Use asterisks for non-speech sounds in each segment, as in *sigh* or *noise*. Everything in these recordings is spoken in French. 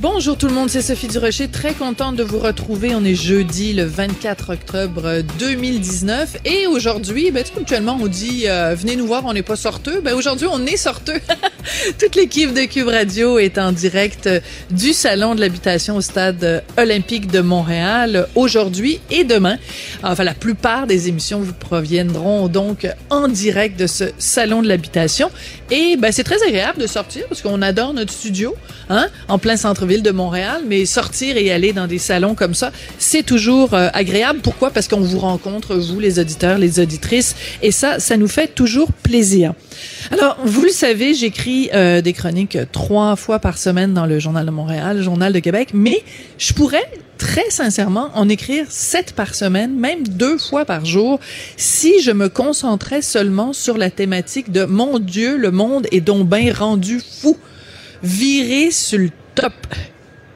Bonjour tout le monde, c'est Sophie Durocher, très contente de vous retrouver. On est jeudi le 24 octobre 2019 et aujourd'hui, ben, actuellement on dit euh, venez nous voir, on n'est pas sorteux. Ben, aujourd'hui on est sorteux. *laughs* Toute l'équipe de Cube Radio est en direct du Salon de l'habitation au Stade olympique de Montréal aujourd'hui et demain. Enfin, la plupart des émissions vous proviendront donc en direct de ce Salon de l'habitation. Et ben, c'est très agréable de sortir parce qu'on adore notre studio hein, en plein centre-ville de Montréal, mais sortir et aller dans des salons comme ça, c'est toujours euh, agréable. Pourquoi? Parce qu'on vous rencontre, vous, les auditeurs, les auditrices, et ça, ça nous fait toujours plaisir. Alors, vous le savez, j'écris euh, des chroniques trois fois par semaine dans le Journal de Montréal, Journal de Québec, mais je pourrais très sincèrement en écrire sept par semaine, même deux fois par jour, si je me concentrais seulement sur la thématique de mon Dieu, le monde est donc bien rendu fou, viré sur le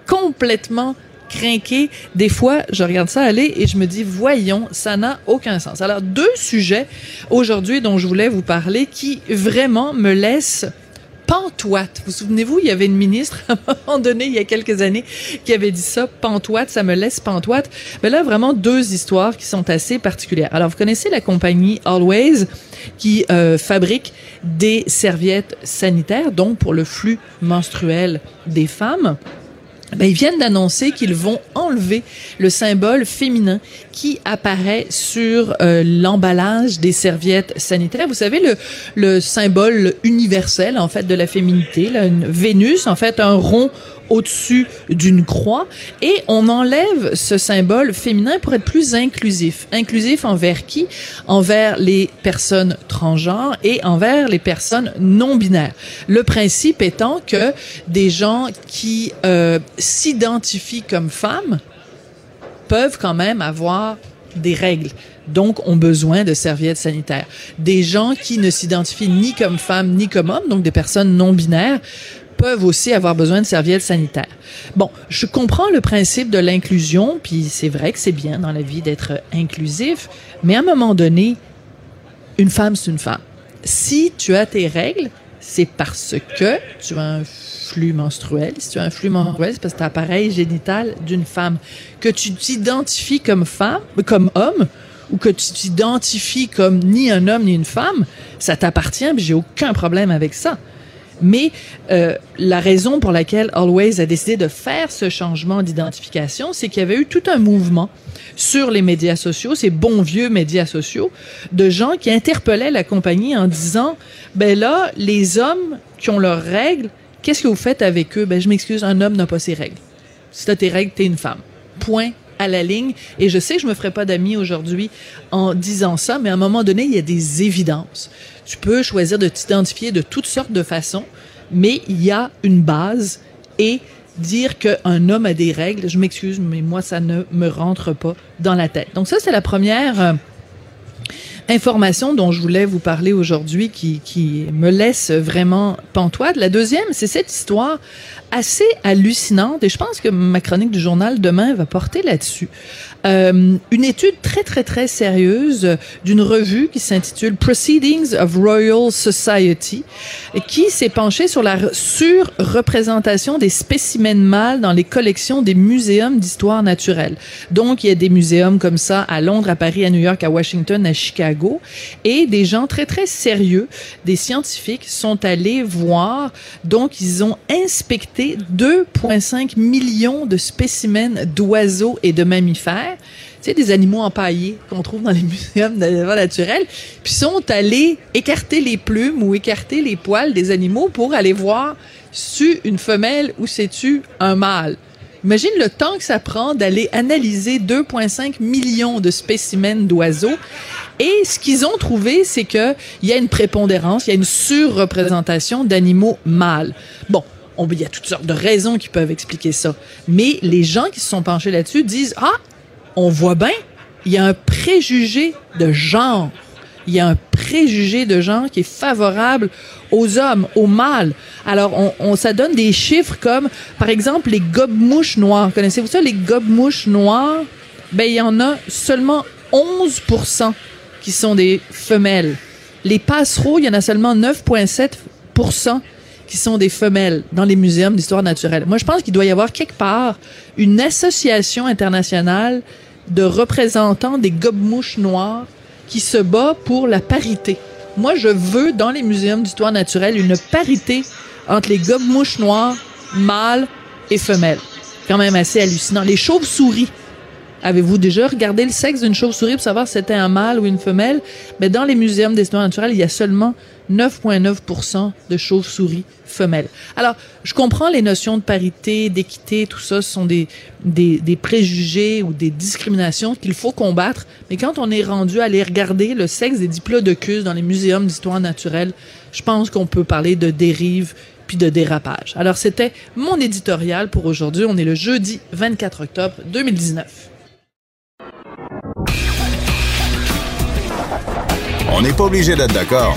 complètement crinqué. Des fois, je regarde ça aller et je me dis, voyons, ça n'a aucun sens. Alors, deux sujets aujourd'hui dont je voulais vous parler qui vraiment me laissent pantoite. Vous souvenez-vous, il y avait une ministre *laughs* à un moment donné, il y a quelques années, qui avait dit ça, pantoite, ça me laisse pantoite. Mais là, vraiment deux histoires qui sont assez particulières. Alors, vous connaissez la compagnie Always qui euh, fabrique des serviettes sanitaires, donc pour le flux menstruel des femmes. Ben, ils viennent d'annoncer qu'ils vont enlever le symbole féminin qui apparaît sur euh, l'emballage des serviettes sanitaires. Vous savez, le, le symbole universel, en fait, de la féminité, là, une Vénus, en fait, un rond au-dessus d'une croix et on enlève ce symbole féminin pour être plus inclusif. Inclusif envers qui? Envers les personnes transgenres et envers les personnes non binaires. Le principe étant que des gens qui euh, s'identifient comme femmes peuvent quand même avoir des règles donc ont besoin de serviettes sanitaires. Des gens qui ne s'identifient ni comme femmes ni comme hommes, donc des personnes non binaires, peuvent aussi avoir besoin de serviettes sanitaires. Bon, je comprends le principe de l'inclusion, puis c'est vrai que c'est bien dans la vie d'être inclusif, mais à un moment donné, une femme, c'est une femme. Si tu as tes règles, c'est parce que tu as un flux menstruel. Si tu as un flux menstruel, c'est parce que tu as l'appareil génital d'une femme. Que tu t'identifies comme femme, comme homme, ou que tu t'identifies comme ni un homme ni une femme, ça t'appartient, j'ai aucun problème avec ça. Mais euh, la raison pour laquelle Always a décidé de faire ce changement d'identification, c'est qu'il y avait eu tout un mouvement sur les médias sociaux, ces bons vieux médias sociaux, de gens qui interpellaient la compagnie en disant, ben là, les hommes qui ont leurs règles, qu'est-ce que vous faites avec eux? Ben, je m'excuse, un homme n'a pas ses règles. Si t'as tes règles, t'es une femme. Point à la ligne. Et je sais que je me ferai pas d'amis aujourd'hui en disant ça, mais à un moment donné, il y a des évidences. Tu peux choisir de t'identifier de toutes sortes de façons, mais il y a une base et dire qu'un homme a des règles, je m'excuse, mais moi, ça ne me rentre pas dans la tête. Donc ça, c'est la première euh, information dont je voulais vous parler aujourd'hui qui, qui me laisse vraiment pantoide. La deuxième, c'est cette histoire assez hallucinante et je pense que ma chronique du journal demain va porter là-dessus. Euh, une étude très très très sérieuse d'une revue qui s'intitule Proceedings of Royal Society et qui s'est penchée sur la surreprésentation des spécimens mâles dans les collections des muséums d'histoire naturelle. Donc il y a des muséums comme ça à Londres, à Paris, à New York, à Washington, à Chicago. Et des gens très très sérieux, des scientifiques sont allés voir. Donc ils ont inspecté 2,5 millions de spécimens d'oiseaux et de mammifères tu sais, des animaux empaillés qu'on trouve dans les *laughs* muséums d'animaux naturels, puis sont allés écarter les plumes ou écarter les poils des animaux pour aller voir si une femelle ou c'est-tu un mâle? Imagine le temps que ça prend d'aller analyser 2,5 millions de spécimens d'oiseaux. Et ce qu'ils ont trouvé, c'est qu'il y a une prépondérance, il y a une surreprésentation d'animaux mâles. Bon, il y a toutes sortes de raisons qui peuvent expliquer ça. Mais les gens qui se sont penchés là-dessus disent, ah, on voit bien, il y a un préjugé de genre. il y a un préjugé de genre qui est favorable aux hommes, aux mâles. Alors, on, ça donne des chiffres comme, par exemple, les gobe-mouches noires. Connaissez-vous ça, les gobe-mouches noires? Ben, il y en a seulement 11% qui sont des femelles. Les passereaux, il y en a seulement 9,7 qui sont des femelles dans les muséums d'histoire naturelle. Moi, je pense qu'il doit y avoir quelque part une association internationale de représentants des gobe-mouches noires qui se bat pour la parité. Moi, je veux, dans les muséums d'histoire naturelle, une parité entre les gobe-mouches noires, mâles et femelles. Quand même assez hallucinant. Les chauves-souris. Avez-vous déjà regardé le sexe d'une chauve-souris pour savoir si c'était un mâle ou une femelle? Mais dans les muséums d'histoire naturelle, il y a seulement 9,9% de chauves-souris femelles. Alors, je comprends les notions de parité, d'équité, tout ça, ce sont des, des, des préjugés ou des discriminations qu'il faut combattre, mais quand on est rendu à aller regarder le sexe des diplodocus dans les muséums d'histoire naturelle, je pense qu'on peut parler de dérive puis de dérapage. Alors, c'était mon éditorial pour aujourd'hui. On est le jeudi 24 octobre 2019. On n'est pas obligé d'être d'accord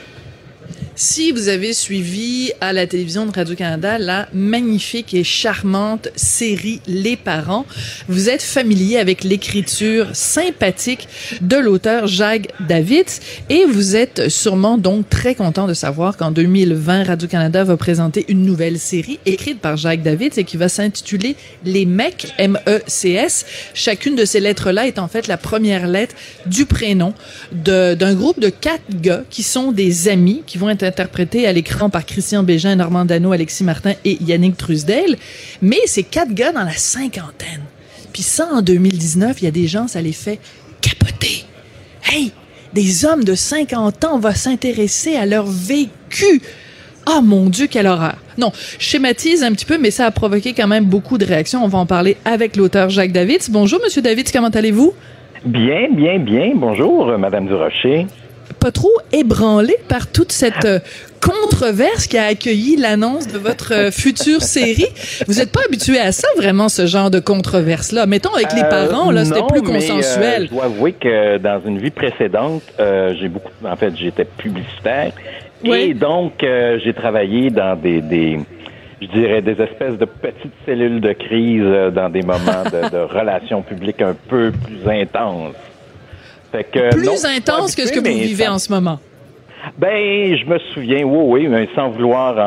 Si vous avez suivi à la télévision de Radio-Canada la magnifique et charmante série Les Parents, vous êtes familier avec l'écriture sympathique de l'auteur Jacques Davids et vous êtes sûrement donc très content de savoir qu'en 2020, Radio-Canada va présenter une nouvelle série écrite par Jacques Davids et qui va s'intituler Les Mecs, M-E-C-S. Chacune de ces lettres-là est en fait la première lettre du prénom d'un groupe de quatre gars qui sont des amis, qui vont être interprété à l'écran par Christian Bégin, Normand Dano, Alexis Martin et Yannick Trusdale. Mais c'est quatre gars dans la cinquantaine. Puis ça, en 2019, il y a des gens, ça les fait capoter. Hey, des hommes de 50 ans, on s'intéresser à leur vécu. Ah mon Dieu, quelle horreur. Non, schématise un petit peu, mais ça a provoqué quand même beaucoup de réactions. On va en parler avec l'auteur Jacques Davids. Bonjour, Monsieur Davids, comment allez-vous? Bien, bien, bien. Bonjour, Madame Durocher pas trop ébranlé par toute cette euh, controverse qui a accueilli l'annonce de votre euh, future série. Vous n'êtes pas habitué à ça, vraiment, ce genre de controverse-là. Mettons, avec les euh, parents, là, c'était plus consensuel. je dois avouer que dans une vie précédente, j'ai beaucoup, en fait, j'étais publicitaire. Et donc, j'ai travaillé dans des, des, je dirais, des espèces de petites cellules de crise dans des moments de, de *laughs* relations publiques un peu plus intenses plus intense que ce que vous vivez en ce moment. Ben, je me souviens, oui, oui, mais sans vouloir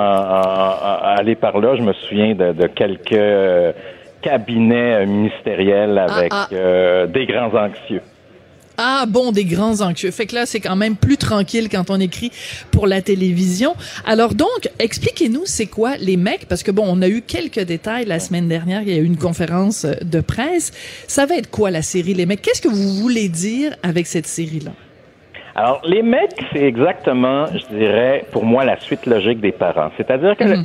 aller par là, je me souviens de, quelques euh, cabinets ministériels ah, avec ah. Euh, des grands anxieux. Ah bon, des grands anxieux. Fait que là, c'est quand même plus tranquille quand on écrit pour la télévision. Alors donc, expliquez-nous c'est quoi les mecs, parce que bon, on a eu quelques détails la semaine dernière, il y a eu une conférence euh, de presse. Ça va être quoi la série Les mecs? Qu'est-ce que vous voulez dire avec cette série-là? Alors, les mecs, c'est exactement, je dirais, pour moi, la suite logique des parents. C'est-à-dire que mhm.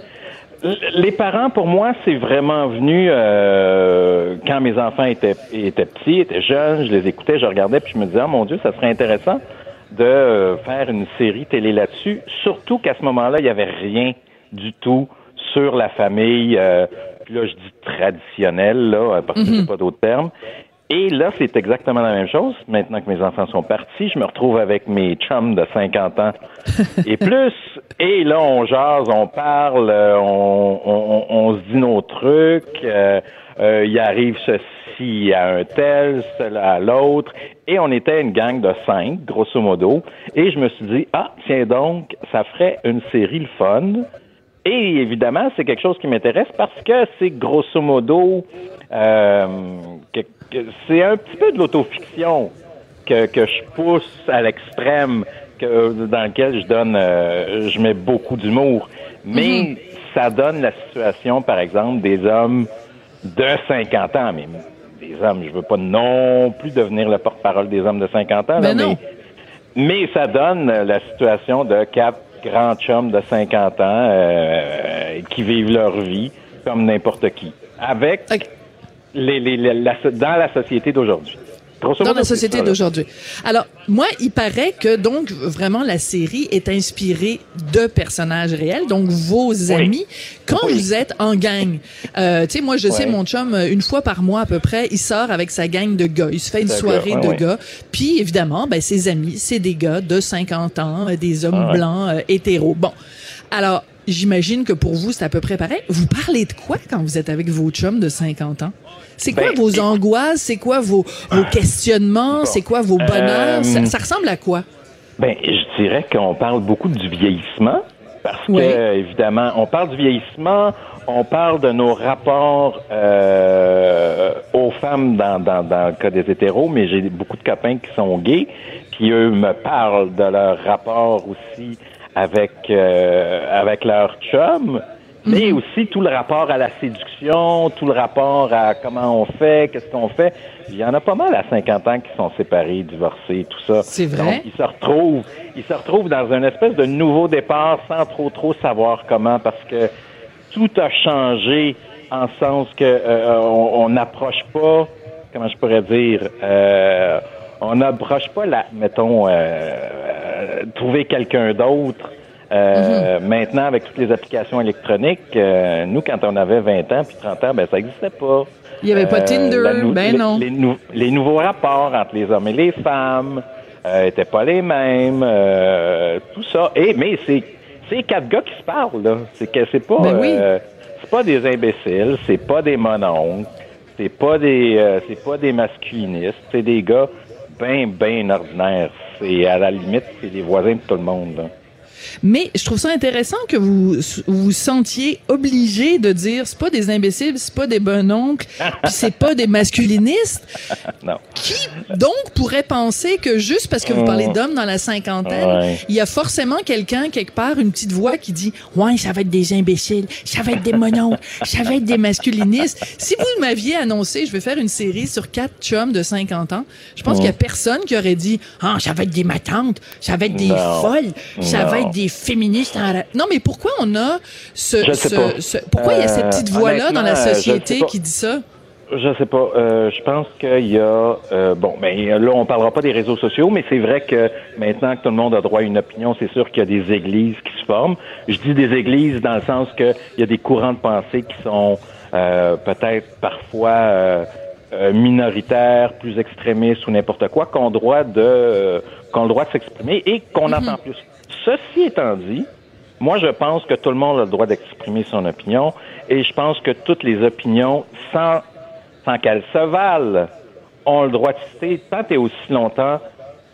Les parents, pour moi, c'est vraiment venu euh, quand mes enfants étaient, étaient petits, étaient jeunes, je les écoutais, je regardais, puis je me disais, oh, mon Dieu, ça serait intéressant de euh, faire une série télé là-dessus, surtout qu'à ce moment-là, il n'y avait rien du tout sur la famille, euh, puis là, je dis traditionnelle, là, parce que je n'ai pas d'autres termes. Et là, c'est exactement la même chose. Maintenant que mes enfants sont partis, je me retrouve avec mes chums de 50 ans et *laughs* plus. Et là, on jase, on parle, euh, on, on, on se dit nos trucs. Euh, euh, il arrive ceci à un tel, cela à l'autre. Et on était une gang de cinq, grosso modo. Et je me suis dit, ah, tiens donc, ça ferait une série le fun. Et évidemment, c'est quelque chose qui m'intéresse parce que c'est grosso modo euh, c'est un petit peu de l'autofiction que, que je pousse à l'extrême, dans lequel je donne, euh, je mets beaucoup d'humour. Mais mhm. ça donne la situation, par exemple, des hommes de 50 ans. Mais des hommes, je veux pas non plus devenir le porte-parole des hommes de 50 ans. Ben mais, mais, ça donne la situation de quatre grands chums de 50 ans euh, qui vivent leur vie comme n'importe qui. Avec les, les, dans la société d'aujourd'hui. dans la société d'aujourd'hui. Alors, moi, il paraît que donc vraiment la série est inspirée de personnages réels, donc vos amis. Quand vous êtes en gang, euh, tu sais, moi, je sais mon chum euh, une fois par mois à peu près, il sort avec sa gang de gars, il se fait une soirée de gars. Puis évidemment, ben ses amis, c'est des gars de 50 ans, euh, des hommes ah blancs euh, hétéros. Bon, alors j'imagine que pour vous c'est à peu près pareil. Vous parlez de quoi quand vous êtes avec vos chums de 50 ans? C'est quoi ben, vos angoisses? C'est quoi vos, vos questionnements? C'est quoi vos bonheurs? Ça, ça, ressemble à quoi? Ben, je dirais qu'on parle beaucoup du vieillissement. Parce que, évidemment, on parle du vieillissement, on parle de nos rapports euh, aux femmes dans, dans, dans le cas des hétéros, mais j'ai beaucoup de copains qui sont gays, qui eux me parlent de leur rapport aussi avec euh, avec leur chum, mais mhm. aussi tout le rapport à la séduction, tout le rapport à comment on fait, qu'est-ce qu'on fait. Il y en a pas mal à 50 ans qui sont séparés, divorcés, tout ça. C'est vrai. Donc, ils se retrouvent, ils se retrouvent dans une espèce de nouveau départ sans trop trop savoir comment parce que tout a changé en sens que euh, on n'approche pas, comment je pourrais dire, euh, on n'approche pas la, mettons, euh, euh trouver quelqu'un d'autre. Euh, mhm. Maintenant, avec toutes les applications électroniques, nous, quand on avait 20 ans puis 30 ans, ben ça n'existait pas. Il n'y avait pas Tinder, ben non. Les, les, nouveaux rapports entre les hommes et les femmes étaient pas les mêmes, tout ça. Et mais c'est c'est quatre gars qui se parlent, là. C'est que c'est pas, ben euh, c'est pas des imbéciles, c'est pas des mononcles, c'est pas des, euh, c'est pas des masculinistes, c'est des gars bien, bien ordinaires. C'est à la limite, c'est des voisins de tout le monde. Mais je trouve ça intéressant que vous vous sentiez obligé de dire c'est pas des imbéciles, c'est pas des bon oncles, puis c'est pas des masculinistes. *laughs* non. Qui donc pourrait penser que juste parce que vous parlez oh. d'hommes dans la cinquantaine, il y a forcément quelqu'un quelque part une petite voix qui dit ouais ça va être des imbéciles, ça va être des mononcles, *laughs* ça va être des masculinistes. Si vous m'aviez annoncé je vais faire une série sur quatre chums de 50 ans, je pense qu'il y a personne qui aurait dit ah ça va être des matantes, ça va être des folles, ça va être des féministes. Non, mais pourquoi on a ce, pourquoi il y a cette petite voix là dans la société qui dit ça? Je sais pas. Euh, je pense qu'il y a euh, bon, mais ben, là on parlera pas des réseaux sociaux, mais c'est vrai que maintenant que tout le monde a droit à une opinion, c'est sûr qu'il y a des églises qui se forment. Je dis des églises dans le sens qu'il y a des courants de pensée qui sont euh, peut-être parfois minoritaires, plus extrémistes ou n'importe quoi, qu'on droit de qu'on le droit de s'exprimer et qu'on mm-hmm. entend plus. Ceci étant dit, moi, je pense que tout le monde a le droit d'exprimer son opinion et je pense que toutes les opinions, sans, sans qu'elles se valent, ont le droit de citer tant et aussi longtemps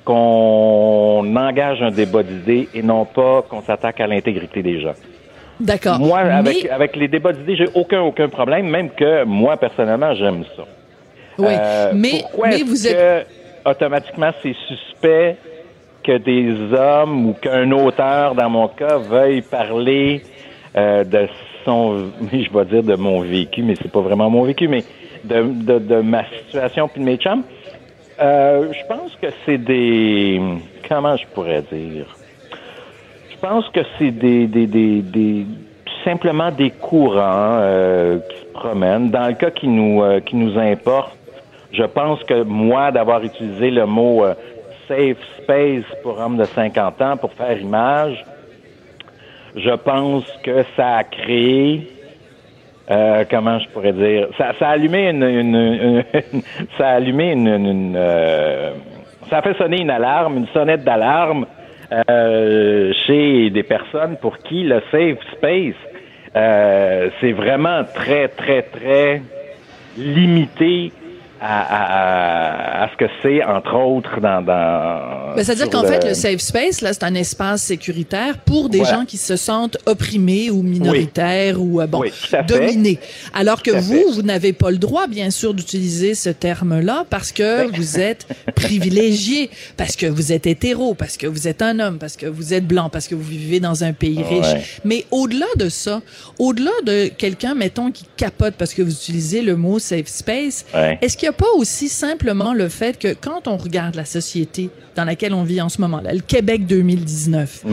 qu'on engage un débat d'idées et non pas qu'on s'attaque à l'intégrité des gens. D'accord. Moi, avec, avec les débats d'idées, j'ai aucun, aucun problème, même que moi, personnellement, j'aime ça. Oui, euh, mais, mais vous que, êtes... automatiquement, c'est suspect que des hommes ou qu'un auteur, dans mon cas, veuille parler euh, de son, *laughs* je vais dire de mon vécu, mais c'est pas vraiment mon vécu, mais de, de, de ma situation puis de mes chums. Euh, je pense que c'est des, comment je pourrais dire, je pense que c'est des, des, des, des, simplement des courants euh, qui se promènent. Dans le cas qui nous, euh, qui nous importe, je pense que moi, d'avoir utilisé le mot euh, safe space pour hommes de 50 ans pour faire image, je pense que ça a créé euh, comment je pourrais dire ça, a allumé une, *laughs* ça a allumé une, euh, ça a fait sonner une alarme, une sonnette d'alarme euh, chez des personnes pour qui le safe space c'est vraiment très très très limité à, à, ce que c'est, entre autres, dans... dans ben, C'est-à-dire qu'en fait, le safe space, là, c'est un espace sécuritaire pour des gens qui se sentent opprimés ou minoritaires ou, euh, bon, dominés. Alors que vous, vous n'avez pas le droit, bien sûr, d'utiliser ce terme-là parce que vous êtes privilégié, parce que vous êtes hétéro, parce que vous êtes un homme, parce que vous êtes blanc, parce que vous vivez dans un pays riche. Mais au-delà de ça, au-delà de quelqu'un, mettons, qui capote parce que vous utilisez le mot safe space, est-ce qu'il n'y a pas aussi simplement le fait que quand on regarde la société dans laquelle on vit en ce moment, là, le Québec 2019,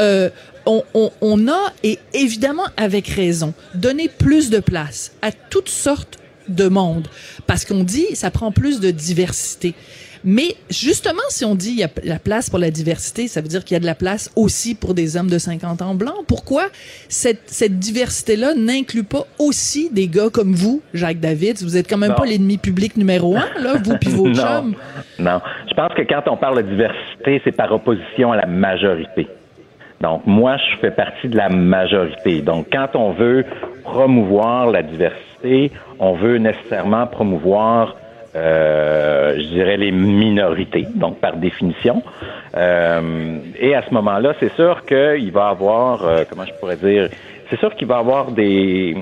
euh, on, on, a, et évidemment avec raison, donné plus de place à toutes sortes de monde. Parce qu'on dit, ça prend plus de diversité. Mais justement, si on dit il y a la place pour la diversité, ça veut dire qu'il y a de la place aussi pour des hommes de 50 ans blancs. Pourquoi cette, cette diversité-là n'inclut pas aussi des gars comme vous, Jacques David? Vous êtes quand même pas l'ennemi public numéro un, là, vous puis vos *laughs* chums. Non, je pense que quand on parle de diversité, c'est par opposition à la majorité. Donc, moi, je fais partie de la majorité. Donc, quand on veut promouvoir la diversité, on veut nécessairement promouvoir je dirais les minorités, donc par définition. Euh, et à ce moment-là, c'est sûr qu'il va avoir, euh, comment je pourrais dire, c'est sûr qu'il va avoir des,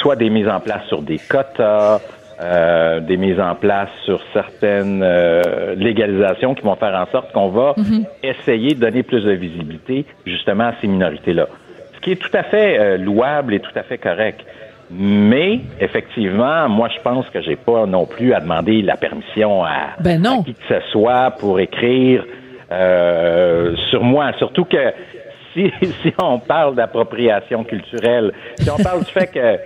soit des mises en place sur des quotas, euh, des mises en place sur certaines légalisations qui vont faire en sorte qu'on va mhm. essayer de donner plus de visibilité justement à ces minorités-là. Ce qui est tout à fait louable et tout à fait correct. Mais effectivement, moi je pense que j'ai pas non plus à demander la permission à, ben qui que ce soit pour écrire euh, sur moi. Surtout que *laughs* si, si on parle d'appropriation culturelle, si on parle du fait que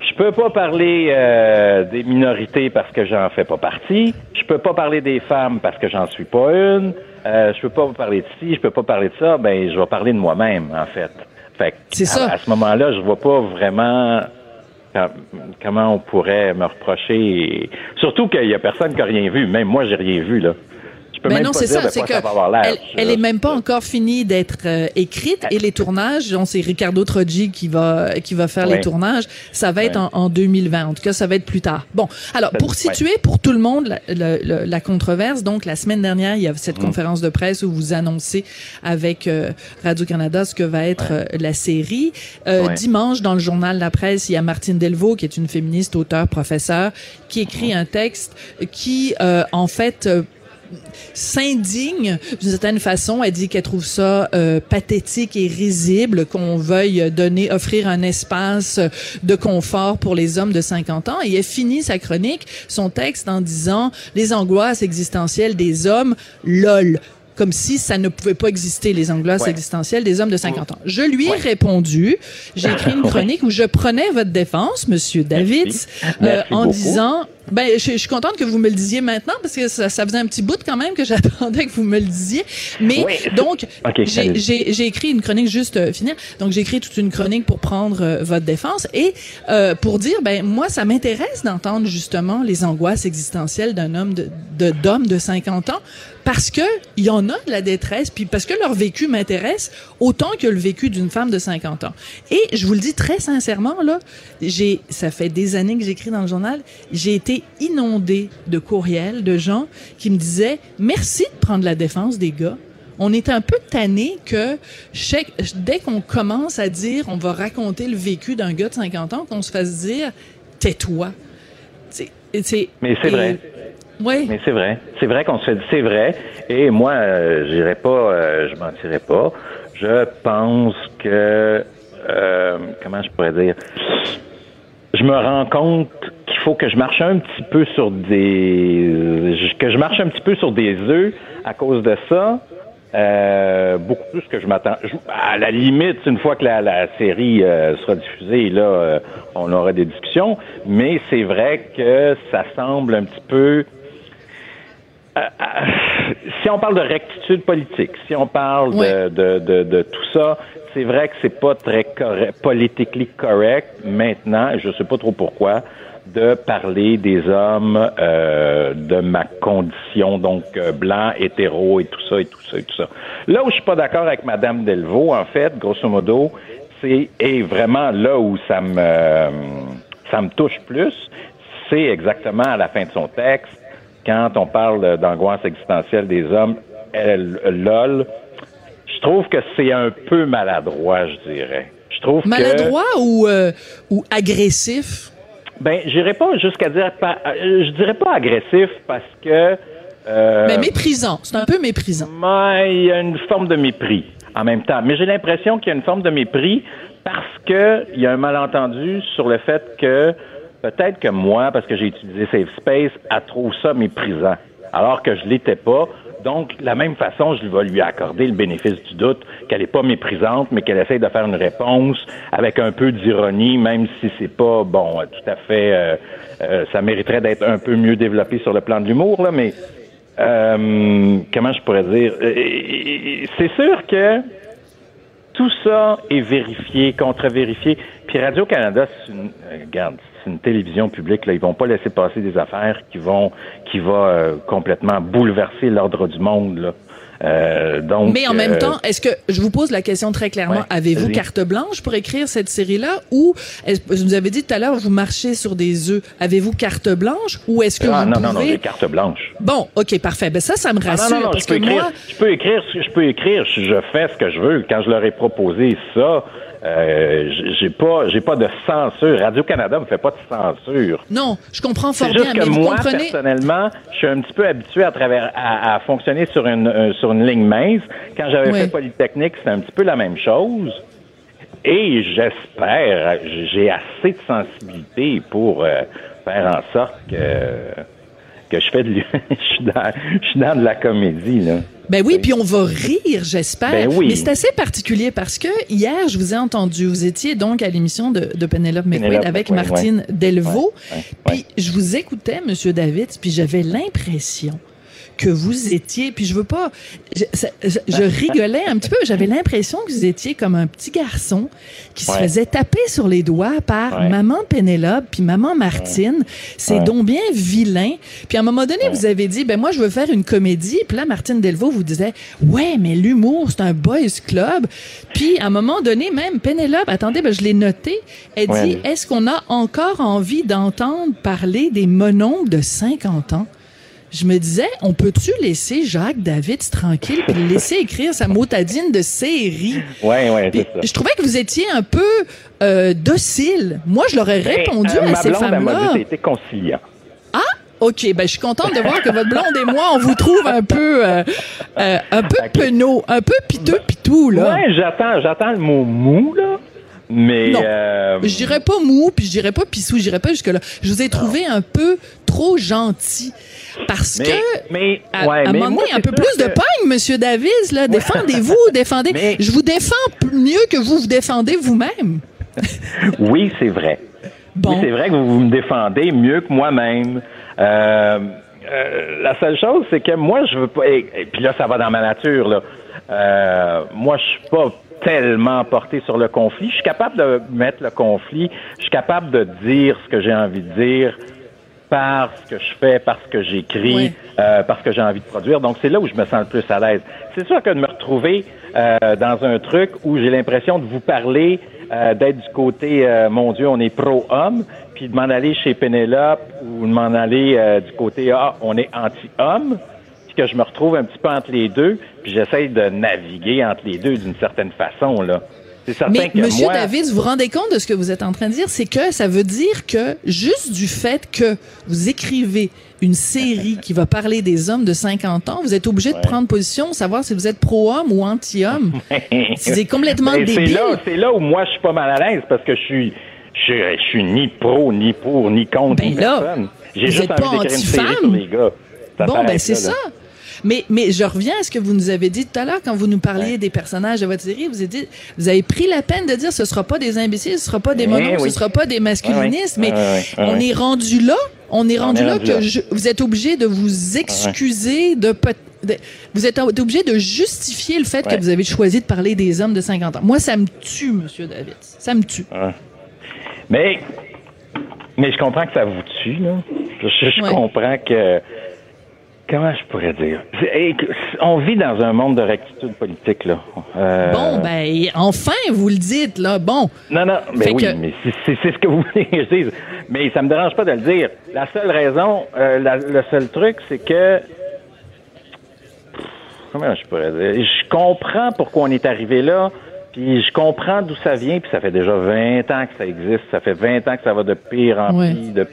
je peux pas parler euh, des minorités parce que j'en fais pas partie, je peux pas parler des femmes parce que j'en suis pas une, euh, je peux pas parler de ci, je peux pas parler de ça, ben je vais parler de moi-même en fait. Fait c'est ça. À, ce moment-là, je vois pas vraiment comment on pourrait me reprocher. Surtout qu'il y a personne qui a rien vu. Même moi, j'ai rien vu là mais non, c'est ça, c'est que elle, elle est même pas encore finie d'être euh, écrite et les tournages, c'est Ricardo Troggi qui va qui va faire les tournages. Ça va être en, 2020. En tout cas, ça va être plus tard. Bon, alors pour situer pour tout le monde la, la, controverse, donc la semaine dernière, il y a cette mm. conférence de presse où vous annoncez avec euh, Radio Canada ce que va être euh, la série. Dimanche, dans le journal La Presse, il y a Martine Delvaux qui est une féministe, auteur, professeur, qui écrit un texte qui, en fait s'indigne d'une certaine façon. Elle dit qu'elle trouve ça euh, pathétique et risible qu'on veuille donner, offrir un espace de confort pour les hommes de 50 ans. Et elle finit sa chronique, son texte, en disant les angoisses existentielles des hommes, lol comme si ça ne pouvait pas exister, les angoisses existentielles des hommes de 50 ans. Je lui ai répondu, j'ai écrit une *laughs* chronique où je prenais votre défense, Monsieur David, euh, en disant ben, je, suis contente que vous me le disiez maintenant parce que ça, ça faisait un petit bout quand même que *laughs* j'attendais que vous me le disiez. Mais donc, *laughs* j'ai écrit une chronique juste euh, finir. Donc, j'ai écrit toute une chronique pour prendre euh, votre défense et euh, pour dire, ben moi, ça m'intéresse d'entendre justement les angoisses existentielles d'un homme de d'homme de, de 50 ans parce que il y en a de la détresse, puis parce que leur vécu m'intéresse autant que le vécu d'une femme de 50 ans. Et je vous le dis très sincèrement là, j'ai ça fait des années que j'écris dans le journal, j'ai été inondé de courriels de gens qui me disaient merci de prendre la défense des gars. On est un peu tanné que chaque, dès qu'on commence à dire on va raconter le vécu d'un gars de 50 ans, qu'on se fasse dire tais-toi. Mais c'est vrai. Oui. Mais c'est vrai. C'est vrai qu'on se fait c'est vrai. Et moi, euh, j'irai pas, euh, je mentirai pas. Je pense que euh, comment je pourrais dire? Je me rends compte qu'il faut que je marche un petit peu sur des que je marche un petit peu sur des œufs à cause de ça. Euh, beaucoup plus que je m'attends. À la limite, une fois que la, série euh, sera diffusée, là, euh, on aura des discussions. Mais c'est vrai que ça semble un petit peu. si on parle de rectitude politique, si on parle de, de, de, de, tout ça, c'est vrai que c'est pas très correct, politiquement correct maintenant, je sais pas trop pourquoi, de parler des hommes euh, de ma condition, donc euh, blanc, hétéro et tout ça et tout ça et tout ça. Là où je suis pas d'accord avec Madame Delvaux, en fait, grosso modo, c'est et vraiment là où ça me ça me touche plus, c'est exactement à la fin de son texte quand on parle d'angoisse existentielle des hommes, elle, lol, je trouve que c'est un peu maladroit, je dirais. Je trouve maladroit ou euh, ou agressif? Ben, j'irais pas jusqu'à dire pas, euh, je dirais pas agressif parce que. Euh, mais méprisant, c'est un peu méprisant. Mais il y a une forme de mépris en même temps. Mais j'ai l'impression qu'il y a une forme de mépris parce que il y a un malentendu sur le fait que peut-être que moi, parce que j'ai utilisé Safe Space, a trouvé ça méprisant, alors que je l'étais pas Donc, de la même façon, je vais lui accorder le bénéfice du doute, qu'elle n'est pas méprisante, mais qu'elle essaye de faire une réponse avec un peu d'ironie, même si c'est pas, bon, tout à fait, euh, euh, ça mériterait d'être un peu mieux développé sur le plan de l'humour, là, mais euh, comment je pourrais dire? C'est sûr que tout ça est vérifié, contre-vérifié. Puis Radio-Canada, c'est une, regarde, c'est une télévision publique. Là, ils vont pas laisser passer des affaires qui vont, qui va complètement bouleverser l'ordre du monde. Là. Euh, donc, Mais en même euh, temps, est-ce que je vous pose la question très clairement Avez-vous carte blanche pour écrire cette série-là ou vous avez dit tout à l'heure vous marchez sur des œufs Avez-vous carte blanche ou est-ce que ah, vous non, pouvez... non non j'ai carte blanche. Bon, ok parfait. Ben ça, ça me rassure non, non, non, parce je peux écrire, moi, je peux écrire, je peux écrire, je fais ce que je veux. Quand je leur ai proposé ça, euh, j'ai pas, j'ai pas de censure. Radio Canada me fait pas de censure. Non, je comprends fort bien. mais moi, comprenez... personnellement, je suis un petit peu habitué à travers à, fonctionner sur une euh, sur une ligne mince. Quand j'avais fait Polytechnique, c'était un petit peu la même chose. Et j'espère, j'ai assez de sensibilité pour euh, faire en sorte que que je fais de *laughs* je suis dans, je suis dans de la comédie là. Ben oui, puis on va rire, j'espère. Ben oui. Mais c'est assez particulier parce que hier, je vous ai entendu, vous étiez donc à l'émission de, de Penelope McQuaid avec Martine Delvaux. puis je vous écoutais, Monsieur David, puis j'avais l'impression que vous étiez, puis je veux pas, je, je, rigolais un petit peu, j'avais l'impression que vous étiez comme un petit garçon qui se faisait taper sur les doigts par maman Pénélope puis maman Martine. C'est donc bien vilain. Puis à un moment donné, vous avez dit, ben moi je veux faire une comédie. Puis là, Martine Delvaux vous disait, ouais, mais l'humour c'est un boys club. Puis à un moment donné, même Pénélope, attendez, ben je l'ai noté, elle dit, est-ce qu'on a encore envie d'entendre parler des mononcles de 50 ans? Je me disais, on peut-tu laisser Jacques David tranquille puis le laisser écrire sa motadine de série? Oui, oui, Je trouvais que vous étiez un peu euh, docile. Moi, je leur ai ben, répondu euh, à ces femmes-là. été conciliant. Ah, OK. Ben, je suis contente de voir que votre blonde et moi, on vous trouve un peu, euh, un peu penaud, un peu piteux pitou, là. Oui, j'attends, j'attends le mot mou, là. Mais non, je dirais pas mou, puis je dirais pas pissou, je dirais pas jusque là. Je vous ai trouvé un peu trop gentil. Parce que, mais, à, un moment donné, un peu plus de pogne, Monsieur Davis, là. Défendez-vous, *laughs* défendez. Je vous défends mieux que vous vous défendez vous-même. *laughs* oui, c'est vrai. Bon. c'est vrai que vous, me défendez mieux que moi-même. Euh, euh, la seule chose, c'est que moi, je veux pas. Et, puis là, ça va dans ma nature, là. Euh, moi, je suis pas tellement porté sur le conflit. Je suis capable de mettre le conflit. Je suis capable de dire ce que j'ai envie de dire par ce que je fais, par ce que j'écris, euh, parce que j'ai envie de produire. Donc, c'est là où je me sens le plus à l'aise. C'est sûr que de me retrouver euh, dans un truc où j'ai l'impression de vous parler, euh, d'être du côté, euh, mon Dieu, on est pro-homme, puis de m'en aller chez Pénélope ou de m'en aller euh, du côté, ah, on est anti-homme, que je me retrouve un petit peu entre les deux, puis j'essaye de naviguer entre les deux d'une certaine façon, là. Mais Monsieur David, vous vous rendez compte de ce que vous êtes en train de dire, c'est que ça veut dire que juste du fait que vous écrivez une série qui va parler des hommes de 50 ans, vous êtes obligé de prendre position, savoir si vous êtes pro-homme ou anti-homme. *laughs* c'est complètement débile. C'est là, où moi je suis pas mal à l'aise parce que je suis je, suis ni pro, ni pour, ni contre ben personne. J'ai juste envie d'écrire une série sur les gars. bon, ben c'est ça. Mais, mais je reviens à ce que vous nous avez dit tout à l'heure quand vous nous parliez des personnages de votre série. Vous avez, dit, vous avez pris la peine de dire ce sera pas des imbéciles, ce sera pas des monos, ce sera pas des masculinistes. mais on est rendu là. On est rendu là que vous êtes obligé de vous excuser de, vous êtes obligé de justifier le fait que vous avez choisi de parler des hommes de 50 ans. Moi, ça me tue, Monsieur David. Ça me tue. Mais, mais je comprends que ça vous tue, là. je comprends que Comment je pourrais dire? On vit dans un monde de rectitude politique, là. Euh, bon, ben, enfin, vous le dites, là. Bon. Non, non, mais oui, mais c'est ce que vous *laughs* voulez que je dise. Mais ça me dérange pas de le dire. La seule raison, euh, le seul truc, c'est que. Comment je pourrais dire? Je comprends pourquoi on est arrivé là, puis je comprends d'où ça vient, puis ça fait déjà 20 ans que ça existe. Ça fait 20 ans que ça va de pire en pire, de.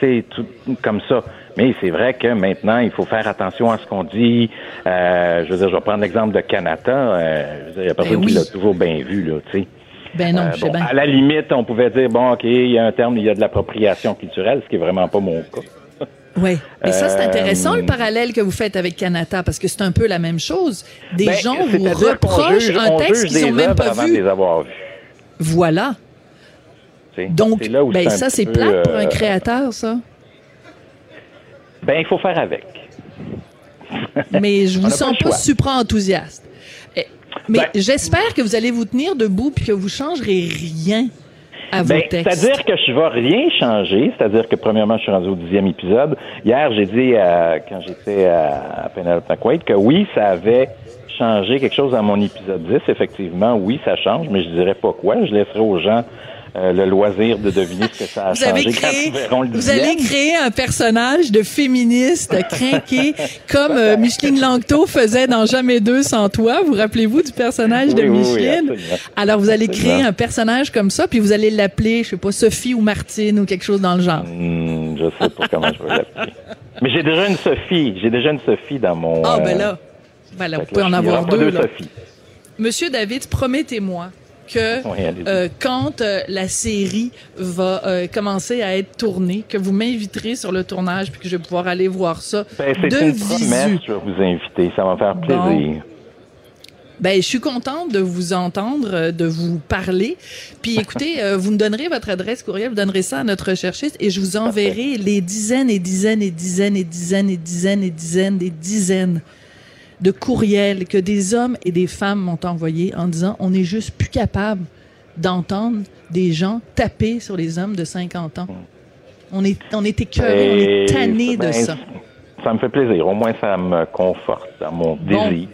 Tu sais, tout comme ça. Mais c'est vrai que maintenant, il faut faire attention à ce qu'on dit. Euh, je veux dire, je vais prendre l'exemple de Canada. Euh, il y a personne ben qui l'a toujours bien vu, là, tu sais. Ben non, euh, À la limite, on pouvait dire, bon, OK, il y a un terme, il y a de l'appropriation culturelle, ce qui est vraiment pas mon cas. *laughs* Oui, mais ça, c'est intéressant le parallèle que vous faites avec Canada, parce que c'est un peu la même chose. Des Ben, gens vous reprochent juge- un texte qu'ils n'ont même pas vu. Voilà. Donc, C'est là où ben, ça, c'est peu, plate pour un créateur, ça. Ben, il faut faire avec. *laughs* Mais je vous pas sens pas choix. super enthousiaste. Eh, Mais Ben- j'espère que vous allez vous tenir debout puis que vous changerez rien à vos Ben, textes. c'est-à-dire que je vais rien changer. C'est-à-dire que, premièrement, je suis rendu au dixième épisode. Hier, j'ai dit, à- quand j'étais à, à Penelope McQuaid, que oui, ça avait changé quelque chose dans mon épisode 10. Effectivement, oui, ça change, mais je dirais pas quoi. Je laisserai aux gens euh, le loisir de deviner ce que ça a Vous avez changé quand créé, le vous allez créer un personnage de féministe craqué *laughs* comme euh, Micheline Langto faisait dans Jamais deux sans toi. Vous rappelez-vous du personnage de Oui, oui, oui, Micheline? Alors vous allez Absolument. créer un personnage comme ça, puis vous allez l'appeler, je sais pas, Sophie ou Martine ou quelque chose dans le genre. Hmm, je sais pas comment je vais l'appeler. Mais j'ai déjà une Sophie. J'ai déjà une Sophie dans mon... Ah euh, ben là, ben là, vous pouvez là, en avoir deux. deux. Sophie. Monsieur David, promettez-moi que Oui, euh, quand euh, la série va euh, commencer à être tournée, que vous m'inviterez sur le tournage puis que je vais pouvoir aller voir ça Ben, c'est de une visu. promesse, je vais vous inviter. Ça va me faire Bon. plaisir. Ben, je suis contente de vous entendre, de vous parler. Puis écoutez, euh, vous me donnerez votre adresse courriel, vous donnerez ça à notre recherchiste et je vous enverrai les dizaines et dizaines et dizaines et dizaines et dizaines et dizaines et dizaines de courriels que des hommes et des femmes m'ont envoyés en disant on est juste plus capable d'entendre des gens taper sur les hommes de 50 ans. On est, on est écœurés, on est Et tanné de ben, ça. Ça me fait plaisir. Au moins, ça me conforte dans mon Bon. désir.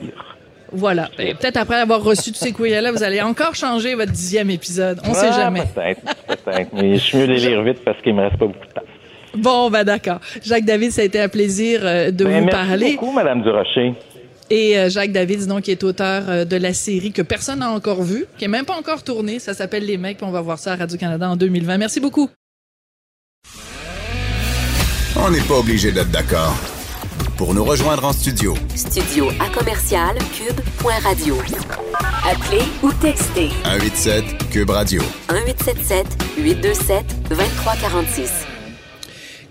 Voilà. Ben, Peut-être après avoir reçu tous ces courriels-là, vous allez encore changer votre dixième épisode. On sait Ah, jamais. Peut-être, peut-être. Mais je suis mieux de les lire vite parce qu'il me reste pas beaucoup de temps. Bon, ben d'accord. Jacques David, ça a été un plaisir euh, de Ben, vous merci parler. beaucoup, Madame Durocher. Et euh, Jacques David, donc, qui est auteur euh, de la série que personne n'a encore vue, qui est même pas encore tournée. Ça s'appelle Les Mecs, puis on va voir ça à Radio-Canada en 2020. Merci beaucoup. On n'est pas obligé d'être d'accord. Pour nous rejoindre en studio, Studio à commercial cube.radio. Appelez ou textez 187 Cube Radio. 1877 827 2346.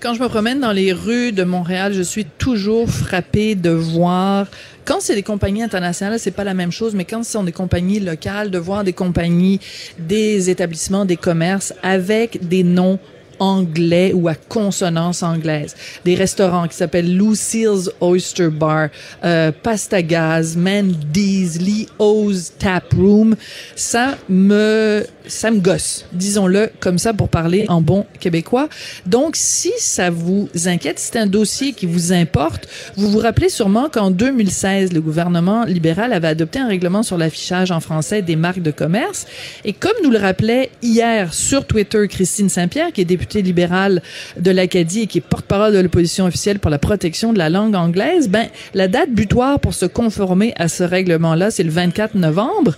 Quand je me promène dans les rues de Montréal, je suis toujours frappée de voir quand c'est des compagnies internationales, c'est pas la même chose, mais quand ce sont des compagnies locales, de voir des compagnies, des établissements, des commerces avec des noms anglais ou à consonance anglaise. Des restaurants qui s'appellent Lucille's Oyster Bar, euh, Pasta Gaz, Mandy's, Lee O's Tap Room. Ça me, ça me gosse, disons-le comme ça pour parler en bon québécois. Donc, si ça vous inquiète, c'est un dossier qui vous importe, vous vous rappelez sûrement qu'en 2016, le gouvernement libéral avait adopté un règlement sur l'affichage en français des marques de commerce. Et comme nous le rappelait hier sur Twitter Christine Saint-Pierre, qui est députée libérale de l'Acadie et qui est porte-parole de l'opposition officielle pour la protection de la langue anglaise, ben, la date butoir pour se conformer à ce règlement-là, c'est le 24 novembre.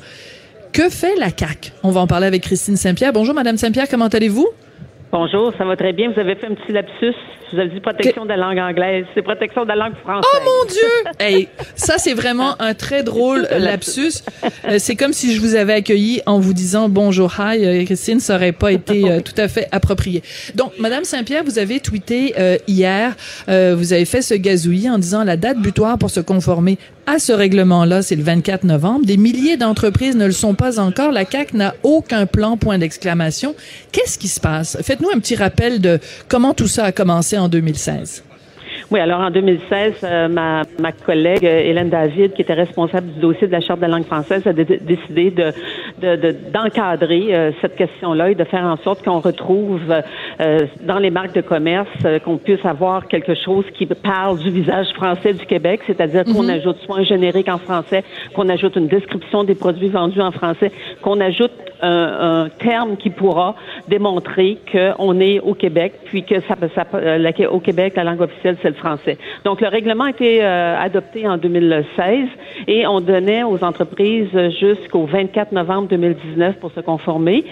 Que fait la CAQ? On va en parler avec Christine Saint-Pierre. Bonjour, Madame Saint-Pierre, comment allez-vous? Bonjour, ça va très bien. Vous avez fait un petit lapsus? Vous avez dit protection de la langue anglaise. C'est protection de la langue française. Oh mon Dieu! *laughs* Hey, ça, c'est vraiment un très drôle lapsus. Euh, c'est comme si je vous avais accueilli en vous disant bonjour, hi, euh, Christine, ça aurait pas été euh, tout à fait approprié. Donc, Madame Saint-Pierre, vous avez tweeté euh, hier, euh, vous avez fait ce gazouillis en disant la date butoir pour se conformer à ce règlement-là, c'est le 24 novembre. Des milliers d'entreprises ne le sont pas encore. La CAQ n'a aucun plan, point d'exclamation. Qu'est-ce qui se passe? Faites-nous un petit rappel de comment tout ça a commencé en 2016. Oui, alors en 2016, euh, ma, ma collègue euh, Hélène David, qui était responsable du dossier de la Charte de la langue française, a dé- décidé de, de- de- d'encadrer euh, cette question-là et de faire en sorte qu'on retrouve euh, dans les marques de commerce, qu'on puisse avoir quelque chose qui parle du visage français du Québec, c'est-à-dire qu'on ajoute soit un générique en français, qu'on ajoute une description des produits vendus en français, qu'on ajoute un, un terme qui pourra démontrer qu'on est au Québec, puis que ça, ça, la- au Québec, la langue officielle, c'est le français. Donc, le règlement a été euh, adopté en 2016 et on donnait aux entreprises jusqu'au 24 novembre 2019 pour se conformer.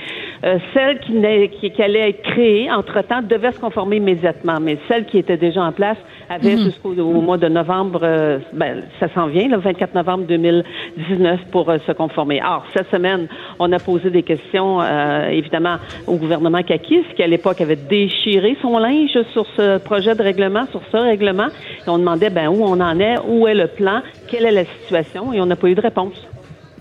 Euh, celle qui, qui, qui, allait être créée entre-temps devait se conformer immédiatement, mais celle qui était déjà en place avait mhm. jusqu'au mois de novembre, euh, ben, ça s'en vient, le 24 novembre 2019 pour euh, se conformer. Or, cette semaine, on a posé des questions, euh, évidemment, au gouvernement Kakis, qui à l'époque avait déchiré son linge sur ce projet de règlement, sur ce on demandait ben, où on en est, où est le plan, quelle est la situation, et on n'a pas eu de réponse.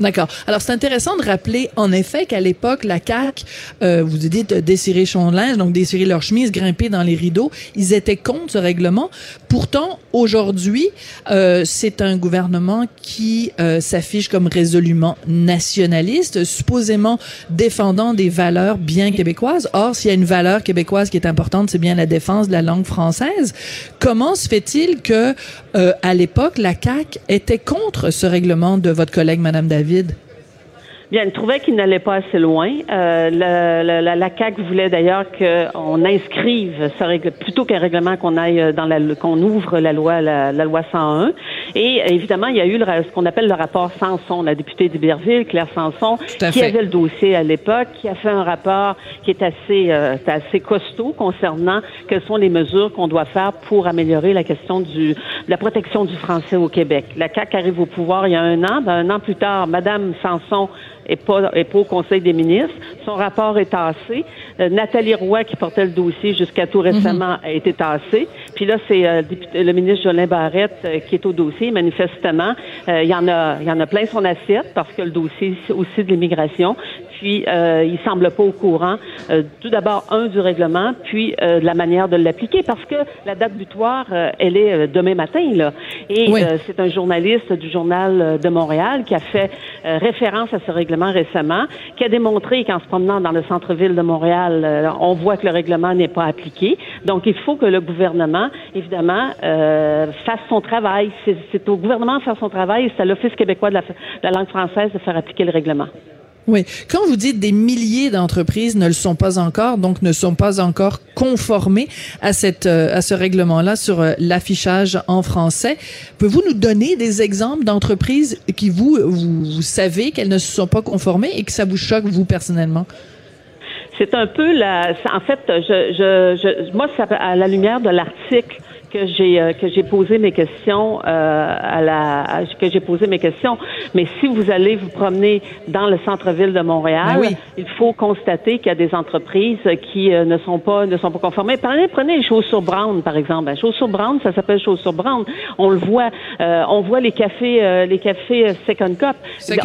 D'accord. Alors, c'est intéressant de rappeler, en effet, qu'à l'époque, la CAQ, euh, vous dites desserrer son linge, donc desserrer leur chemise, grimper dans les rideaux, ils étaient contre ce règlement. Pourtant, aujourd'hui, euh, c'est un gouvernement qui euh, s'affiche comme résolument nationaliste, supposément défendant des valeurs bien québécoises. Or, s'il y a une valeur québécoise qui est importante, c'est bien la défense de la langue française. Comment se fait-il que, euh, à l'époque, la CAQ était contre ce règlement de votre collègue, Madame David? Bien, elle trouvait qu'il n'allait pas assez loin. Euh, la, la, la, CAQ voulait d'ailleurs qu'on inscrive ce règle, plutôt qu'un règlement qu'on aille dans la qu'on ouvre la loi la, loi 101. Et évidemment, il y a eu le, ce qu'on appelle le rapport Sanson, la députée d'Iberville, Claire Sanson, qui avait le dossier à l'époque, qui a fait un rapport qui est assez euh, assez costaud concernant quelles sont les mesures qu'on doit faire pour améliorer la question du de la protection du français au Québec. La CAQ arrive au pouvoir il y a un an. Ben, un an plus tard, Madame Sanson et pas, et pas au Conseil des ministres. Son rapport est tassé. Euh, Nathalie Roy, qui portait le dossier jusqu'à tout récemment, mhm. a été tassée. Puis là, c'est euh, le ministre Jolin Barrette euh, qui est au dossier. Manifestement, il y en a, il y en a plein son assiette parce que le dossier aussi de l'immigration. Puis il semble pas au courant. tout d'abord un du règlement, puis de la manière de l'appliquer parce que la date butoir, elle est demain matin là. Et c'est un journaliste du journal de Montréal qui a fait référence à ce règlement récemment, qui a démontré qu'en se promenant dans le centre-ville de Montréal, euh, on voit que le règlement n'est pas appliqué. Donc, il faut que le gouvernement, évidemment, euh, fasse son travail. C'est au gouvernement de faire son travail et c'est à l'Office québécois de la langue française de faire appliquer le règlement. Oui. Quand vous dites des milliers d'entreprises ne le sont pas encore, donc ne sont pas encore conformées à cette euh, à ce règlement-là sur euh, l'affichage en français, pouvez-vous nous donner des exemples d'entreprises qui vous, vous, savez qu'elles ne se sont pas conformées et que ça vous choque vous personnellement? C'est un peu la. En fait, je, je, je moi, à la lumière de l'article que j'ai euh, que j'ai posé mes questions euh, à la que j'ai posé mes questions. Mais si vous allez vous promener dans le centre-ville de Montréal, ben il faut constater qu'il y a des entreprises qui euh, ne sont pas ne sont pas conformées. Prenez, prenez les chaussures Brown par exemple. Ben, chaussures Brown, ça s'appelle chaussures Brown. On le voit, on voit les cafés les cafés Second Cup.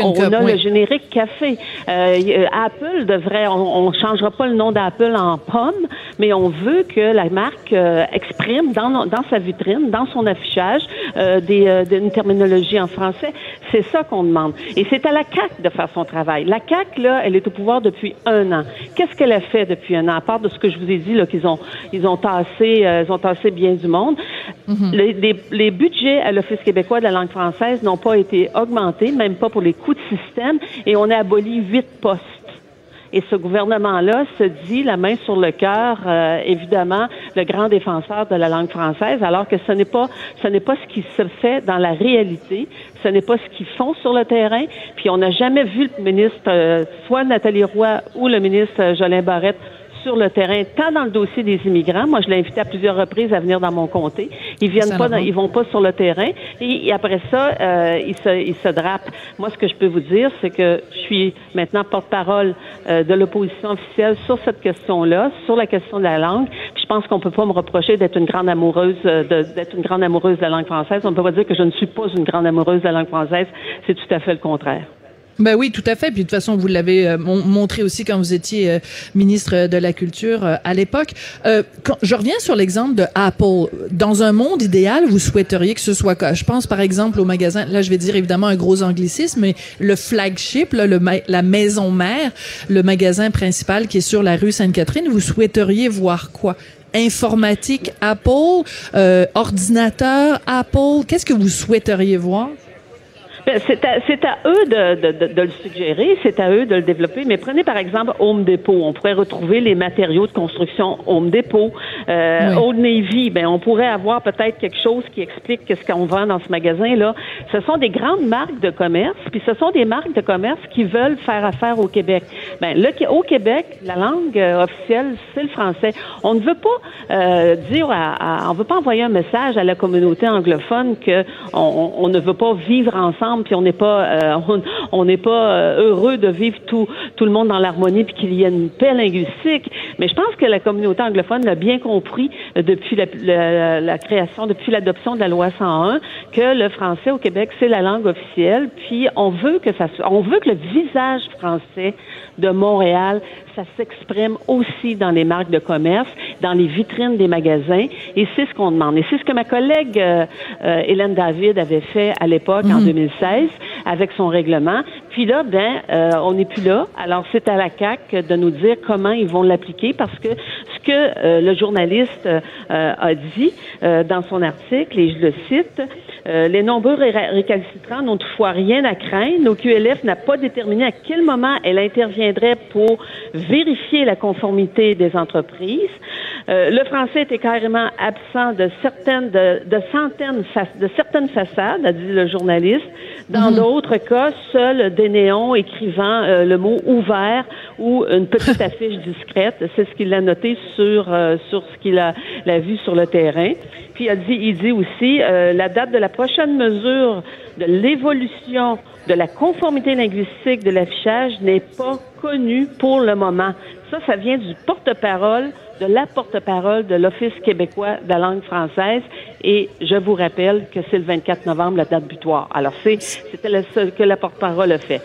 on, a le générique café. Apple devrait, on, on changera pas le nom d'Apple en pomme, mais on veut que la marque exprime dans, dans dans sa vitrine, dans son affichage, euh, des, euh, une terminologie en français. C'est ça qu'on demande. Et c'est à la CAC de faire son travail. La CAC, là, elle est au pouvoir depuis un an. Qu'est-ce qu'elle a fait depuis un an, à part de ce que je vous ai dit, là, qu'ils ont, ils ont tassé, euh, ils ont tassé bien du monde? Les, les, les, budgets à l'Office québécois de la langue française n'ont pas été augmentés, même pas pour les coûts de système, et on a aboli huit postes. Et ce gouvernement-là se dit, la main sur le cœur, euh, évidemment, le grand défenseur de la langue française, alors que ce n'est pas, ce n'est pas ce qui se fait dans la réalité, ce n'est pas ce qu'ils font sur le terrain. Puis on n'a jamais vu le ministre, euh, soit Nathalie Roy ou le ministre Jolin Barrette sur le terrain, tant dans le dossier des immigrants. Moi, je l'ai invité à plusieurs reprises à venir dans mon comté. Ils viennent pas, ils vont pas sur le terrain. Et, après ça, euh, ils, se, ils se drapent. Moi, ce que je peux vous dire, c'est que je suis maintenant porte-parole euh, de l'opposition officielle sur cette question-là, sur la question de la langue. Puis je pense qu'on peut pas me reprocher d'être une grande amoureuse, euh, d'être une grande amoureuse de la langue française. On ne peut pas dire que je ne suis pas une grande amoureuse de la langue française. C'est tout à fait le contraire. Ben oui, tout à fait. Puis de toute façon, vous l'avez euh, montré aussi quand vous étiez euh, ministre de la Culture euh, à l'époque. je reviens sur l'exemple de Apple. Dans un monde idéal, vous souhaiteriez que ce soit quoi? Je pense par exemple au magasin. Là, je vais dire évidemment un gros anglicisme, mais le flagship, là, le, la maison mère, le magasin principal qui est sur la rue Sainte-Catherine. Vous souhaiteriez voir quoi? Informatique Apple, ordinateur Apple? Qu'est-ce que vous souhaiteriez voir? C'est à, à, eux de, de, de, le suggérer, c'est à eux de le développer. Mais prenez par exemple Home Depot. On pourrait retrouver les matériaux de construction Home Depot. Euh, Old Navy, ben on pourrait avoir peut-être quelque chose qui explique ce qu'on vend dans ce magasin-là. Ce sont des grandes marques de commerce, puis ce sont des marques de commerce qui veulent faire affaire au Québec. Ben, le, au Québec, la langue euh, officielle, c'est le français. On ne veut pas euh, dire, à, on veut pas envoyer un message à la communauté anglophone que on, on ne veut pas vivre ensemble, puis on n'est pas, euh, on n'est pas heureux de vivre tout, le monde dans l'harmonie, puis qu'il y ait une paix linguistique. Mais je pense que la communauté anglophone l'a bien compris depuis la, la création, depuis l'adoption de la loi 101, que le français au Québec c'est la langue officielle, puis on veut que ça, on veut que le visage français de Montréal, ça s'exprime aussi dans les marques de commerce, dans les vitrines des magasins, et c'est ce qu'on demande. Et c'est ce que ma collègue euh, euh, Hélène David avait fait à l'époque, en 2016, mhm. avec son règlement. Puis là, ben, euh, on n'est plus là. Alors, c'est à la CAC de nous dire comment ils vont l'appliquer, parce que que le journaliste a dit dans son article, et je le cite, les nombreux récalcitrants n'ont toutefois rien à craindre. Nos QLF n'a pas déterminé à quel moment elle interviendrait pour vérifier la conformité des entreprises. Euh, le français était carrément absent de certaines, de centaines, de certaines façades, a dit le journaliste. Dans mhm. d'autres cas, seul des néons écrivant euh, le mot ouvert ou une petite *laughs* affiche discrète. C'est ce qu'il a noté sur euh, sur ce qu'il a, a, vu sur le terrain. Puis il, a dit, il dit aussi la date de la prochaine mesure de l'évolution de la conformité linguistique de l'affichage n'est pas connue pour le moment. Ça, ça vient du porte-parole, de la porte-parole de l'Office québécois de la langue française. Et je vous rappelle que c'est le 24 novembre, la date butoir. Alors, c'est, c'était seul que la porte-parole a fait.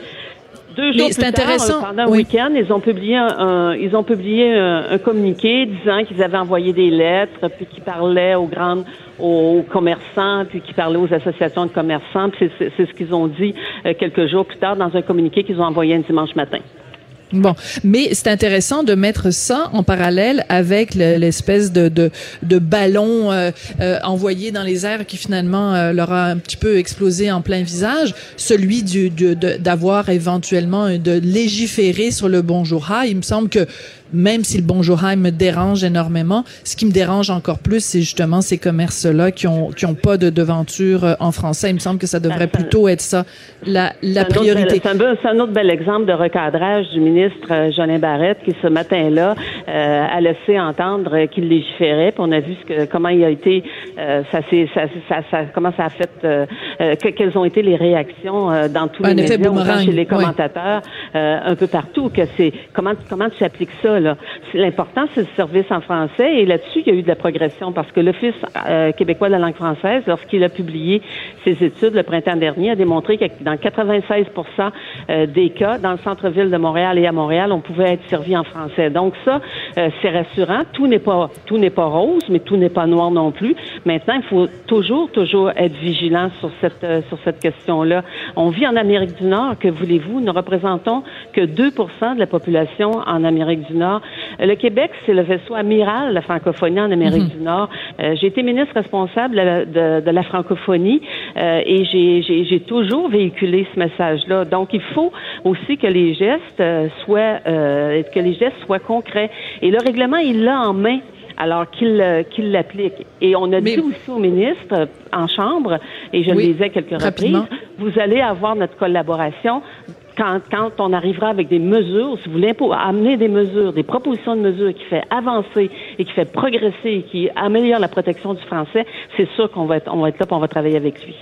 Deux jours plus intéressant. tard, pendant un week-end, ils ont publié un, ils ont publié un, communiqué disant qu'ils avaient envoyé des lettres, puis qu'ils parlaient aux grandes, aux commerçants, puis qu'ils parlaient aux associations de commerçants. c'est ce qu'ils ont dit euh, quelques jours plus tard dans un communiqué qu'ils ont envoyé un dimanche matin. Bon, mais c'est intéressant de mettre ça en parallèle avec l'espèce de, de, de, ballon euh, euh, envoyé dans les airs qui finalement euh, leur a un petit peu explosé en plein visage, celui du, d'avoir éventuellement de légiférer sur le bonjour. Ah, il me semble que même si le bonjour me dérange énormément, ce qui me dérange encore plus, c'est justement ces commerces-là qui ont qui ont pas de devanture euh, en français. Il me semble que ça devrait plutôt être ça la, la priorité. C'est un, autre bel exemple de recadrage du ministre euh, Jolin Barrette qui ce matin-là euh, a laissé entendre qu'il légiférait. Puis on a vu ce que, comment il a été, euh, ça, ça, ça, ça, comment ça a fait, euh, que, quelles ont été les réactions dans tous les médias, chez les commentateurs, un peu partout. Que c'est comment comment tu appliques ça L'important, c'est le service en français. Et là-dessus, il y a eu de la progression parce que l'Office euh, québécois de la langue française, lorsqu'il a publié ses études le printemps dernier, a démontré que dans 96% euh, des cas, dans le centre-ville de Montréal et à Montréal, on pouvait être servi en français. Donc ça, euh, c'est rassurant. Tout n'est pas tout n'est pas rose, mais tout n'est pas noir non plus. Maintenant, il faut toujours toujours être vigilant sur cette sur cette question-là. On vit en Amérique du Nord. Que voulez-vous? Nous représentons que 2% de la population en Amérique du Nord. Euh, le Québec, c'est le vaisseau amiral de la francophonie en Amérique mhm. du Nord. Euh, j'ai été ministre responsable de, la francophonie euh, et j'ai toujours véhiculé ce message-là. Donc, il faut aussi que les gestes soient que les gestes soient concrets. Et le règlement, il l'a en main alors qu'il l'applique. Et on a dit aussi au ministre en chambre, et je le disais quelques reprises, vous allez avoir notre collaboration quand, quand on arrivera avec des mesures, si vous voulez amener des mesures, des propositions de mesures qui fait avancer et qui fait progresser et qui améliore la protection du français, c'est sûr qu'on va être, on va être là on va travailler avec lui.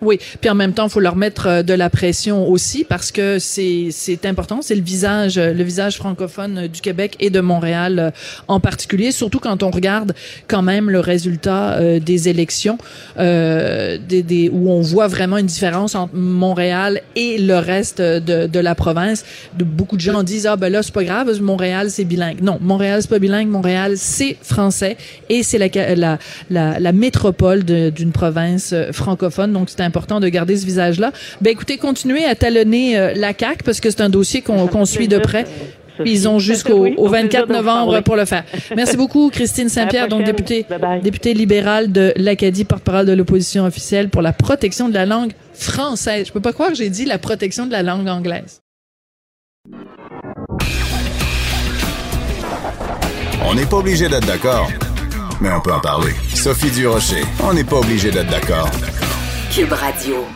Oui, puis en même temps, il faut leur mettre euh, de la pression aussi parce que c'est c'est important, c'est le visage le visage francophone du Québec et de Montréal euh, en particulier, surtout quand on regarde quand même le résultat euh, des élections euh, des, des, où on voit vraiment une différence entre Montréal et le reste de, de la province. De, beaucoup de gens disent ah ben là c'est pas grave, Montréal c'est bilingue. Non, Montréal c'est pas bilingue, Montréal c'est français et c'est la, la la, la métropole d'une province francophone, donc c'est important de garder ce visage-là. Ben écoutez, continuez à talonner euh, la CAC parce que c'est un dossier qu'on suit de près. Puis ils ont jusqu'au 24 novembre pour le faire. Merci beaucoup, Christine Saint-Pierre, donc députée, députée libérale de l'Acadie, porte-parole de l'opposition officielle pour la protection de la langue française. Je peux pas croire que j'ai dit la protection de la langue anglaise. On n'est pas obligé d'être d'accord mais on peut en parler. Sophie Durocher, on n'est pas obligé d'être d'accord. Cube Radio.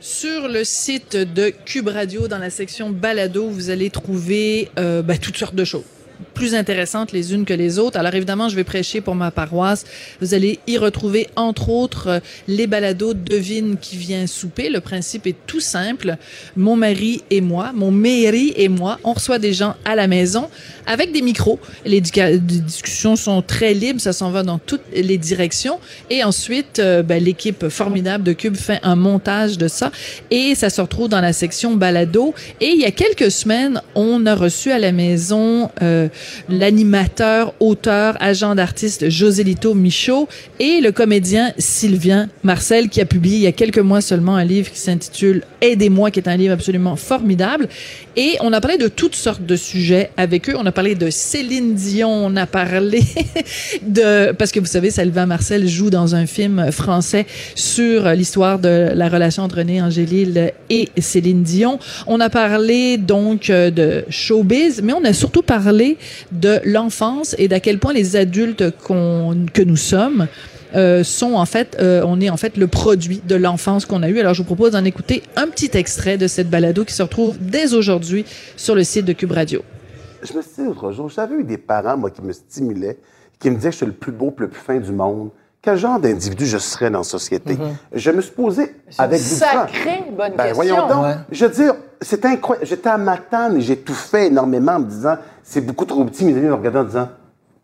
Sur le site de Cube Radio, dans la section balado, vous allez trouver euh, ben, toutes sortes de choses plus intéressantes les unes que les autres. Alors évidemment, je vais prêcher pour ma paroisse. Vous allez y retrouver entre autres euh, les balados Devine qui vient souper. Le principe est tout simple. Mon mari et moi, mon mairie et moi, on reçoit des gens à la maison avec des micros. Les, discussions sont très libres, ça s'en va dans toutes les directions. Et ensuite, euh, ben, l'équipe formidable de Cube fait un montage de ça et ça se retrouve dans la section balado. Et il y a quelques semaines, on a reçu à la maison euh, l'animateur, auteur, agent d'artiste Joselito Michaud et le comédien Sylvien Marcel qui a publié il y a quelques mois seulement un livre qui s'intitule Aidez-moi, qui est un livre absolument formidable. Et on a parlé de toutes sortes de sujets avec eux. On a parlé de Céline Dion, on a parlé *laughs* de... Parce que vous savez, Sylvain Marcel joue dans un film français sur l'histoire de la relation entre René Angélil et Céline Dion. On a parlé donc de showbiz, mais on a surtout parlé de l'enfance et d'à quel point les adultes qu'on que nous sommes euh, sont en fait, euh, on est en fait le produit de l'enfance qu'on a eu. Alors je vous propose d'en écouter un petit extrait de cette balado qui se retrouve dès aujourd'hui sur le site de Cube Radio. Je me suis dit l'autre jour, j'avais eu des parents, moi, qui me stimulaient, qui me disaient que je suis le plus beau, le plus fin du monde. Quel genre d'individu je serais dans la société? Mhm. Je me suis posé avec une sacrée bonne ben, question. Voyons donc. Je veux dire, c'est incroyable. J'étais à Matane et j'ai tout fait énormément en me disant, c'est beaucoup trop petit. Mes amis me regardaient en disant,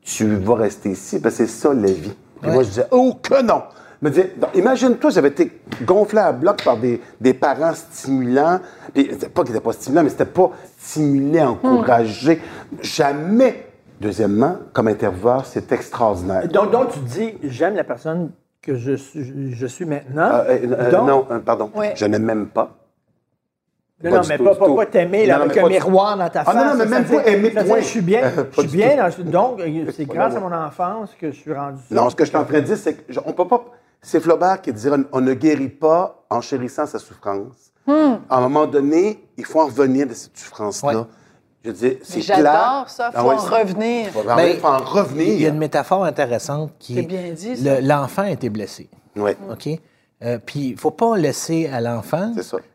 tu vas rester ici, parce que c'est ça la vie. Puis moi, je disais, oh que non! Me disais, imagine-toi, j'avais été gonflé à bloc par des, des parents stimulants. Puis, pas qu'ils n'étaient pas stimulants, mais c'était pas stimulé, encouragé. Jamais. Deuxièmement, comme intervieweur, c'est extraordinaire. Donc, donc, tu dis, j'aime la personne que je suis, je suis maintenant. Euh, euh, Donc- non, euh, pardon. Ouais. Je n'aime même pas. Non, non, mais pas, pas, t'aimer là, avec un miroir dans ta Ah face. non, non, mais même pas aimer, point. Je suis bien, *laughs* je suis bien. donc, *laughs* c'est Pas grâce à mon enfance que je suis rendu ça. Non, ce que je suis en train de dire, c'est que je- on peut pas. C'est Flaubert qui disait on ne guérit pas en chérissant sa souffrance. Hmm. À un moment donné, il faut en revenir de cette souffrance-là. Ouais. Je veux dire, c'est J'adore clair. ça, faut Ah ouais, en c'est- revenir. Faut, Ben, faut en revenir. Il y a une métaphore intéressante qui C'est est bien dit, ça. le- l'enfant a été blessé. Ouais. OK? Euh, Puis, il faut pas laisser à l'enfant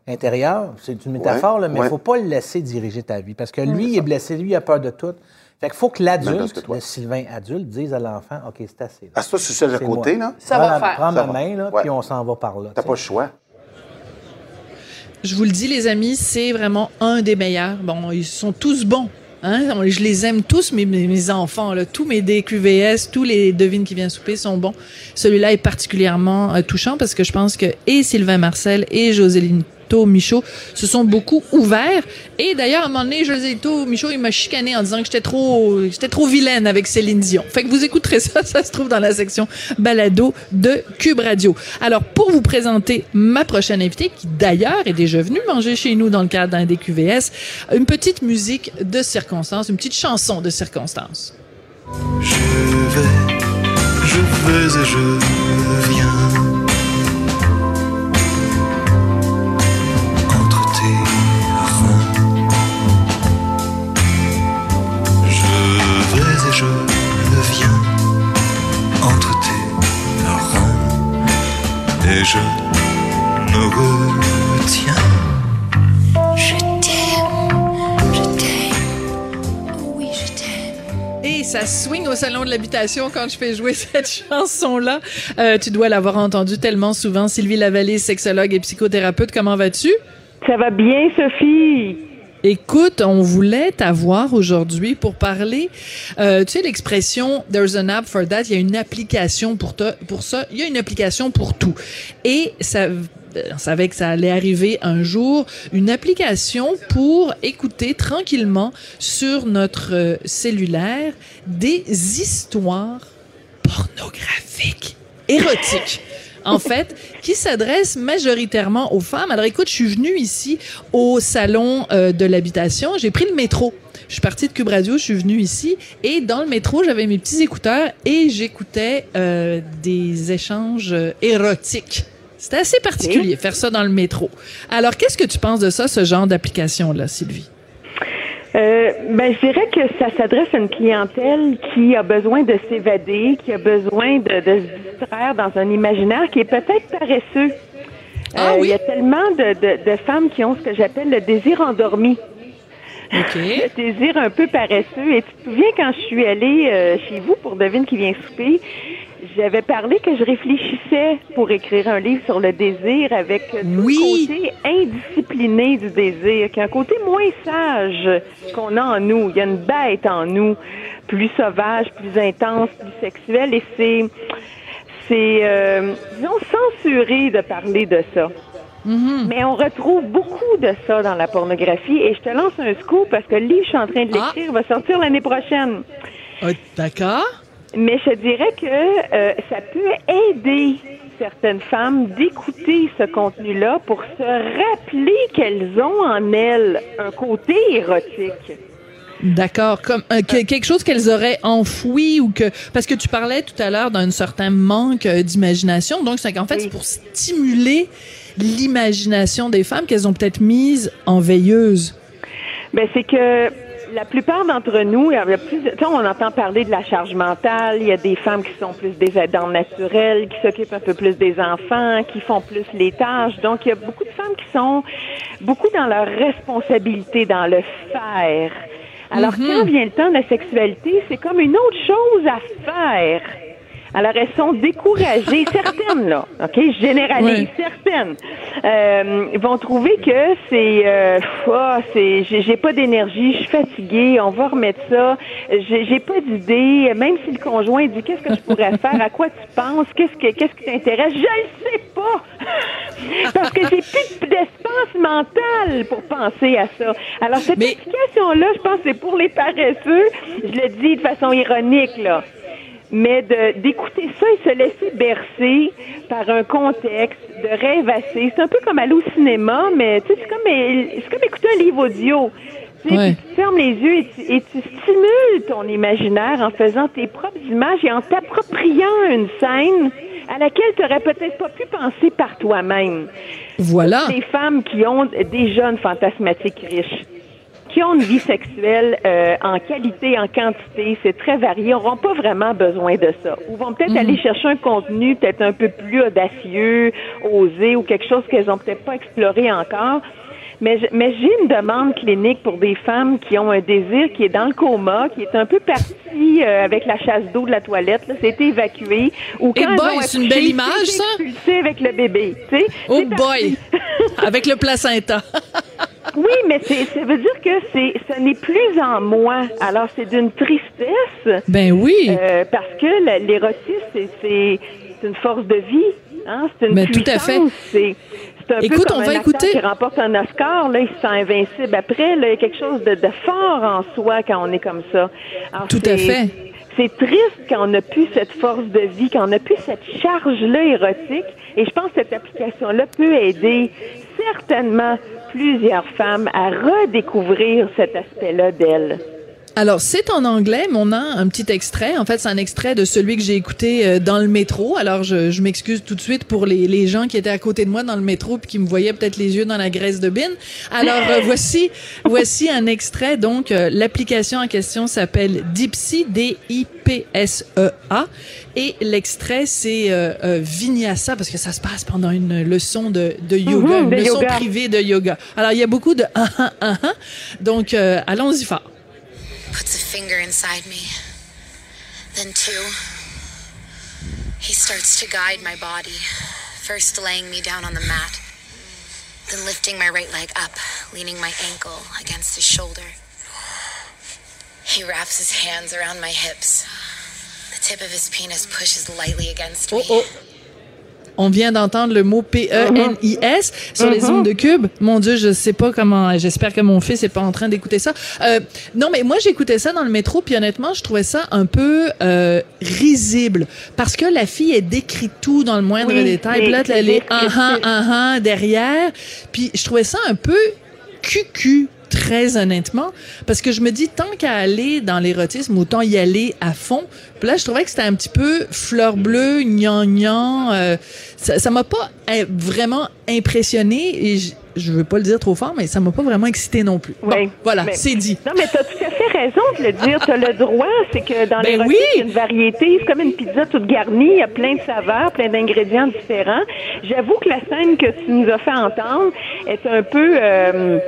intérieur, c'est une métaphore, Ouais, là, mais il ouais. faut pas le laisser diriger ta vie. Parce que lui, il est blessé, lui, il a peur de tout. Fait qu'il faut que l'adulte, le Sylvain adulte, dise à l'enfant OK, c'est assez. là. Ah, ça, c'est C'est côté, moi. là? Ça va prends, faire. Prends Ça ma va. main, là, puis on s'en va par là. T'as pas le choix. Je vous le dis, les amis, c'est vraiment un des meilleurs. Bon, ils sont tous bons. Hein? Je les aime tous, mes, mes enfants. Là. Tous mes DQVS, tous les devines qui viennent souper sont bons. Celui-là est particulièrement euh, touchant parce que je pense que et Sylvain Marcel et Joséline Michaud se sont beaucoup ouverts. Et d'ailleurs, à un moment donné, Joséito Michaud, il m'a chicané en disant que j'étais trop, j'étais trop vilaine avec Céline Dion. Fait que vous écouterez ça, *laughs* ça se trouve dans la section balado de Cube Radio. Alors, pour vous présenter ma prochaine invitée, qui d'ailleurs est déjà venue manger chez nous dans le cadre d'un des QVS, une petite musique de circonstance, une petite chanson de circonstance. Je vais, je vais et je viens. Et je me retiens. Je t'aime, je t'aime, oui je t'aime. Et ça swing au salon de l'habitation quand je fais jouer *laughs* cette chanson-là. Euh, tu dois l'avoir entendue tellement souvent. Sylvie Lavallée, sexologue et psychothérapeute, comment vas-tu? Ça va bien, Sophie? Écoute, on voulait t'avoir aujourd'hui pour parler. Euh, tu sais l'expression "There's an app for that". Il y a une application pour ça. Il y a une application pour tout. Et ça, on savait que ça allait arriver un jour. Une application pour écouter tranquillement sur notre euh, cellulaire des histoires pornographiques, érotiques. En fait, qui s'adresse majoritairement aux femmes. Alors écoute, je suis venue ici au salon euh, de l'habitation, j'ai pris le métro. Je suis partie de Cube Radio, je suis venue ici et dans le métro, j'avais mes petits écouteurs et j'écoutais euh, des échanges euh, érotiques. C'était assez particulier, faire ça dans le métro. Alors, qu'est-ce que tu penses de ça, ce genre d'application-là, Sylvie? Euh, ben, je dirais que ça s'adresse à une clientèle qui a besoin de s'évader, qui a besoin de, de se distraire dans un imaginaire qui est peut-être paresseux. Ah Euh, oui? Il y a tellement de, de, de femmes qui ont ce que j'appelle le désir endormi. OK. *laughs* Le désir un peu paresseux. Et tu te souviens quand je suis allée euh, chez vous pour Devine qui vient souper, j'avais parlé que je réfléchissais pour écrire un livre sur le désir avec Oui. le côté indiscipliné du désir, qui est un côté moins sage qu'on a en nous. Il y a une bête en nous, plus sauvage, plus intense, plus sexuelle, et c'est c'est euh, disons censuré de parler de ça. Mais on retrouve beaucoup de ça dans la pornographie et je te lance un scoop parce que le livre, je suis en train de l'écrire, va sortir l'année prochaine. Ah, D'accord. Mais je dirais que euh, ça peut aider certaines femmes d'écouter ce contenu-là pour se rappeler qu'elles ont en elles un côté érotique. D'accord, comme euh, que- quelque chose qu'elles auraient enfoui ou que parce que tu parlais tout à l'heure d'un certain manque euh, d'imagination, donc c'est qu'en fait c'est pour stimuler l'imagination des femmes qu'elles ont peut-être mise en veilleuse. Ben, c'est que la plupart d'entre nous, il y a plus, on entend parler de la charge mentale. Il y a des femmes qui sont plus des aidantes naturelles, qui s'occupent un peu plus des enfants, qui font plus les tâches. Donc, il y a beaucoup de femmes qui sont beaucoup dans leur responsabilité, dans le faire. Alors, quand vient le temps de la sexualité, c'est comme une autre chose à faire. Alors, elles sont découragées, *laughs* certaines, là, OK? Je généralise, certaines. Euh, vont trouver que c'est, euh, ah, c'est, j'ai pas d'énergie, je suis fatiguée, on va remettre ça, j'ai j'ai pas d'idée, même si le conjoint dit qu'est-ce que je pourrais faire, à quoi tu penses, qu'est-ce que, qu'est-ce qui t'intéresse, je le sais pas! *laughs* Parce que j'ai plus d'espace mental pour penser à ça. Alors, cette application-là, je pense que c'est pour les paresseux, je le dis de façon ironique, là mais d'écouter ça et se laisser bercer par un contexte, de rêvasser. C'est un peu comme aller au cinéma, mais tu sais, c'est comme, comme écouter un livre audio. Ouais. tu fermes les yeux et tu, et tu stimules ton imaginaire en faisant tes propres images et en t'appropriant une scène à laquelle tu n'aurais peut-être pas pu penser par toi-même. Voilà. Des femmes qui ont des jeunes fantasmatiques riches qui ont une vie sexuelle euh, en qualité, en quantité, c'est très varié, n'auront pas vraiment besoin de ça. Ou vont peut-être Mhm. aller chercher un contenu peut-être un peu plus audacieux, osé, ou quelque chose qu'elles ont peut-être pas exploré encore. Mais, j'ai une demande clinique pour des femmes qui ont un désir qui est dans le coma, qui est un peu parti euh, avec la chasse d'eau de la toilette, là, c'était évacué. Ou Eh quand elles boy, c'est une belle image, c'est ça. avec le bébé, tu sais. Oh C'est boy! *laughs* Avec le placenta. *laughs* oui, mais c'est, ça veut dire que c'est, ce n'est plus en moi. Alors, c'est d'une tristesse. Ben oui. Euh, parce que l'érotisme, c'est, c'est, c'est une force de vie. Hein? C'est une Ben, tout à puissance. fait. C'est, un Écoute, peu comme on va un acteur écouter. qui remporte un Oscar, là, il se sent invincible. Après, là, il y a quelque chose de, de fort en soi quand on est comme ça. Alors, Tout à fait. C'est triste quand on n'a plus cette force de vie, quand on n'a plus cette charge-là érotique. Et je pense que cette application-là peut aider certainement plusieurs femmes à redécouvrir cet aspect-là d'elles. Alors, c'est en anglais, mais on a un petit extrait. En fait, c'est un extrait de celui que j'ai écouté euh, dans le métro. Alors, je, je m'excuse tout de suite pour les, les gens qui étaient à côté de moi dans le métro puis qui me voyaient peut-être les yeux dans la graisse de bine. Alors, euh, voici, *laughs* voici un extrait. Donc, euh, l'application en question s'appelle Dipsy, D-I-P-S-E-A. Et l'extrait, c'est euh, euh, Vinyasa, parce que ça se passe pendant une leçon de, de yoga, Mhm, une de leçon yoga. privée de yoga. Alors, il y a beaucoup de ah, ah, ah, ah. Donc, euh, allons-y fort. Puts a finger inside me. Then two. He starts to guide my body, first laying me down on the mat, then lifting my right leg up, leaning my ankle against his shoulder. He wraps his hands around my hips. The tip of his penis pushes lightly against oh, me. Oh. On vient d'entendre le mot P-E-N-I-S sur les ondes de cube. Mon Dieu, je sais pas comment. J'espère que mon fils est pas en train d'écouter ça. Euh, non, mais moi j'écoutais ça dans le métro, puis honnêtement, je trouvais ça un peu euh, risible parce que la fille est décrit tout dans le moindre Oui, détail. Puis là, elle est ah ah ah derrière. Puis je trouvais ça un peu cucu très honnêtement parce que je me dis tant qu'à aller dans l'érotisme autant y aller à fond puis là je trouvais que c'était un petit peu fleur bleue gnangnan euh, ça m'a pas euh, vraiment impressionné et je veux pas le dire trop fort, mais ça m'a pas vraiment excité non plus. Bon, Oui, voilà, c'est dit. Non, mais tu as tout à fait raison de le dire. Tu as le droit. C'est que dans les Ben rôtis, oui. il y a une variété. C'est comme une pizza toute garnie. Il y a plein de saveurs, plein d'ingrédients différents. J'avoue que la scène que tu nous as fait entendre est un peu... euh,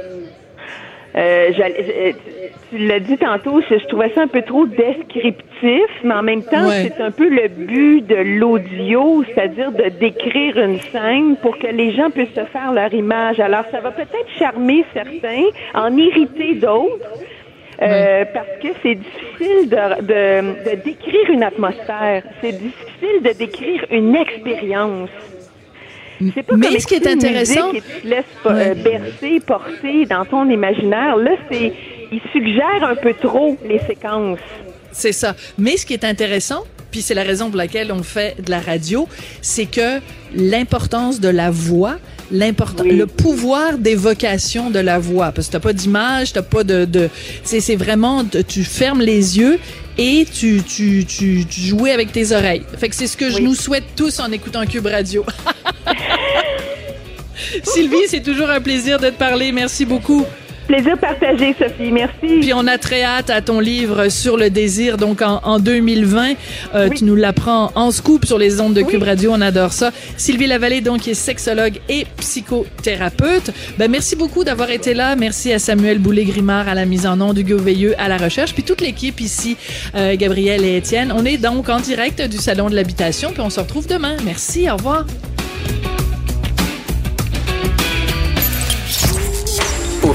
euh, euh, tu l'as dit tantôt, je, trouvais ça un peu trop descriptif, mais en même temps, Ouais. c'est un peu le but de l'audio, c'est-à-dire de décrire une scène pour que les gens puissent se faire leur image. Alors, ça va peut-être charmer certains, en irriter d'autres. euh, Parce que c'est difficile de, de, de décrire une atmosphère, c'est difficile de décrire une expérience. C'est pas Mais comme ce qui est intéressant- tu te laisses euh, bercer, porter dans ton imaginaire. Là, c'est, il suggère un peu trop les séquences. C'est ça. Mais ce qui est intéressant, puis c'est la raison pour laquelle on fait de la radio, c'est que l'importance de la voix, l'important, Oui. le pouvoir d'évocation de la voix, parce que t'as pas d'image, t'as pas de, de c'est, c'est vraiment, tu fermes les yeux et tu, tu, tu, avec tes oreilles. Fait que c'est ce que je nous souhaite tous en écoutant Cube Radio. *laughs* Sylvie, c'est toujours un plaisir de te parler. Merci beaucoup. Plaisir partagé, Sophie. Merci. Puis on a très hâte à ton livre sur le désir, donc en, en 2020. Euh, Oui. Tu nous l'apprends en scoop sur les ondes de Cube Radio, on adore ça. Sylvie Lavallée, donc, qui est sexologue et psychothérapeute. Ben, merci beaucoup d'avoir été là. Merci à Samuel Boulay-Grimard à la mise en onde, Hugo Veilleux à la recherche, puis toute l'équipe ici, euh, Gabriel et Étienne. On est donc en direct du Salon de l'Habitation, puis on se retrouve demain. Merci, au revoir.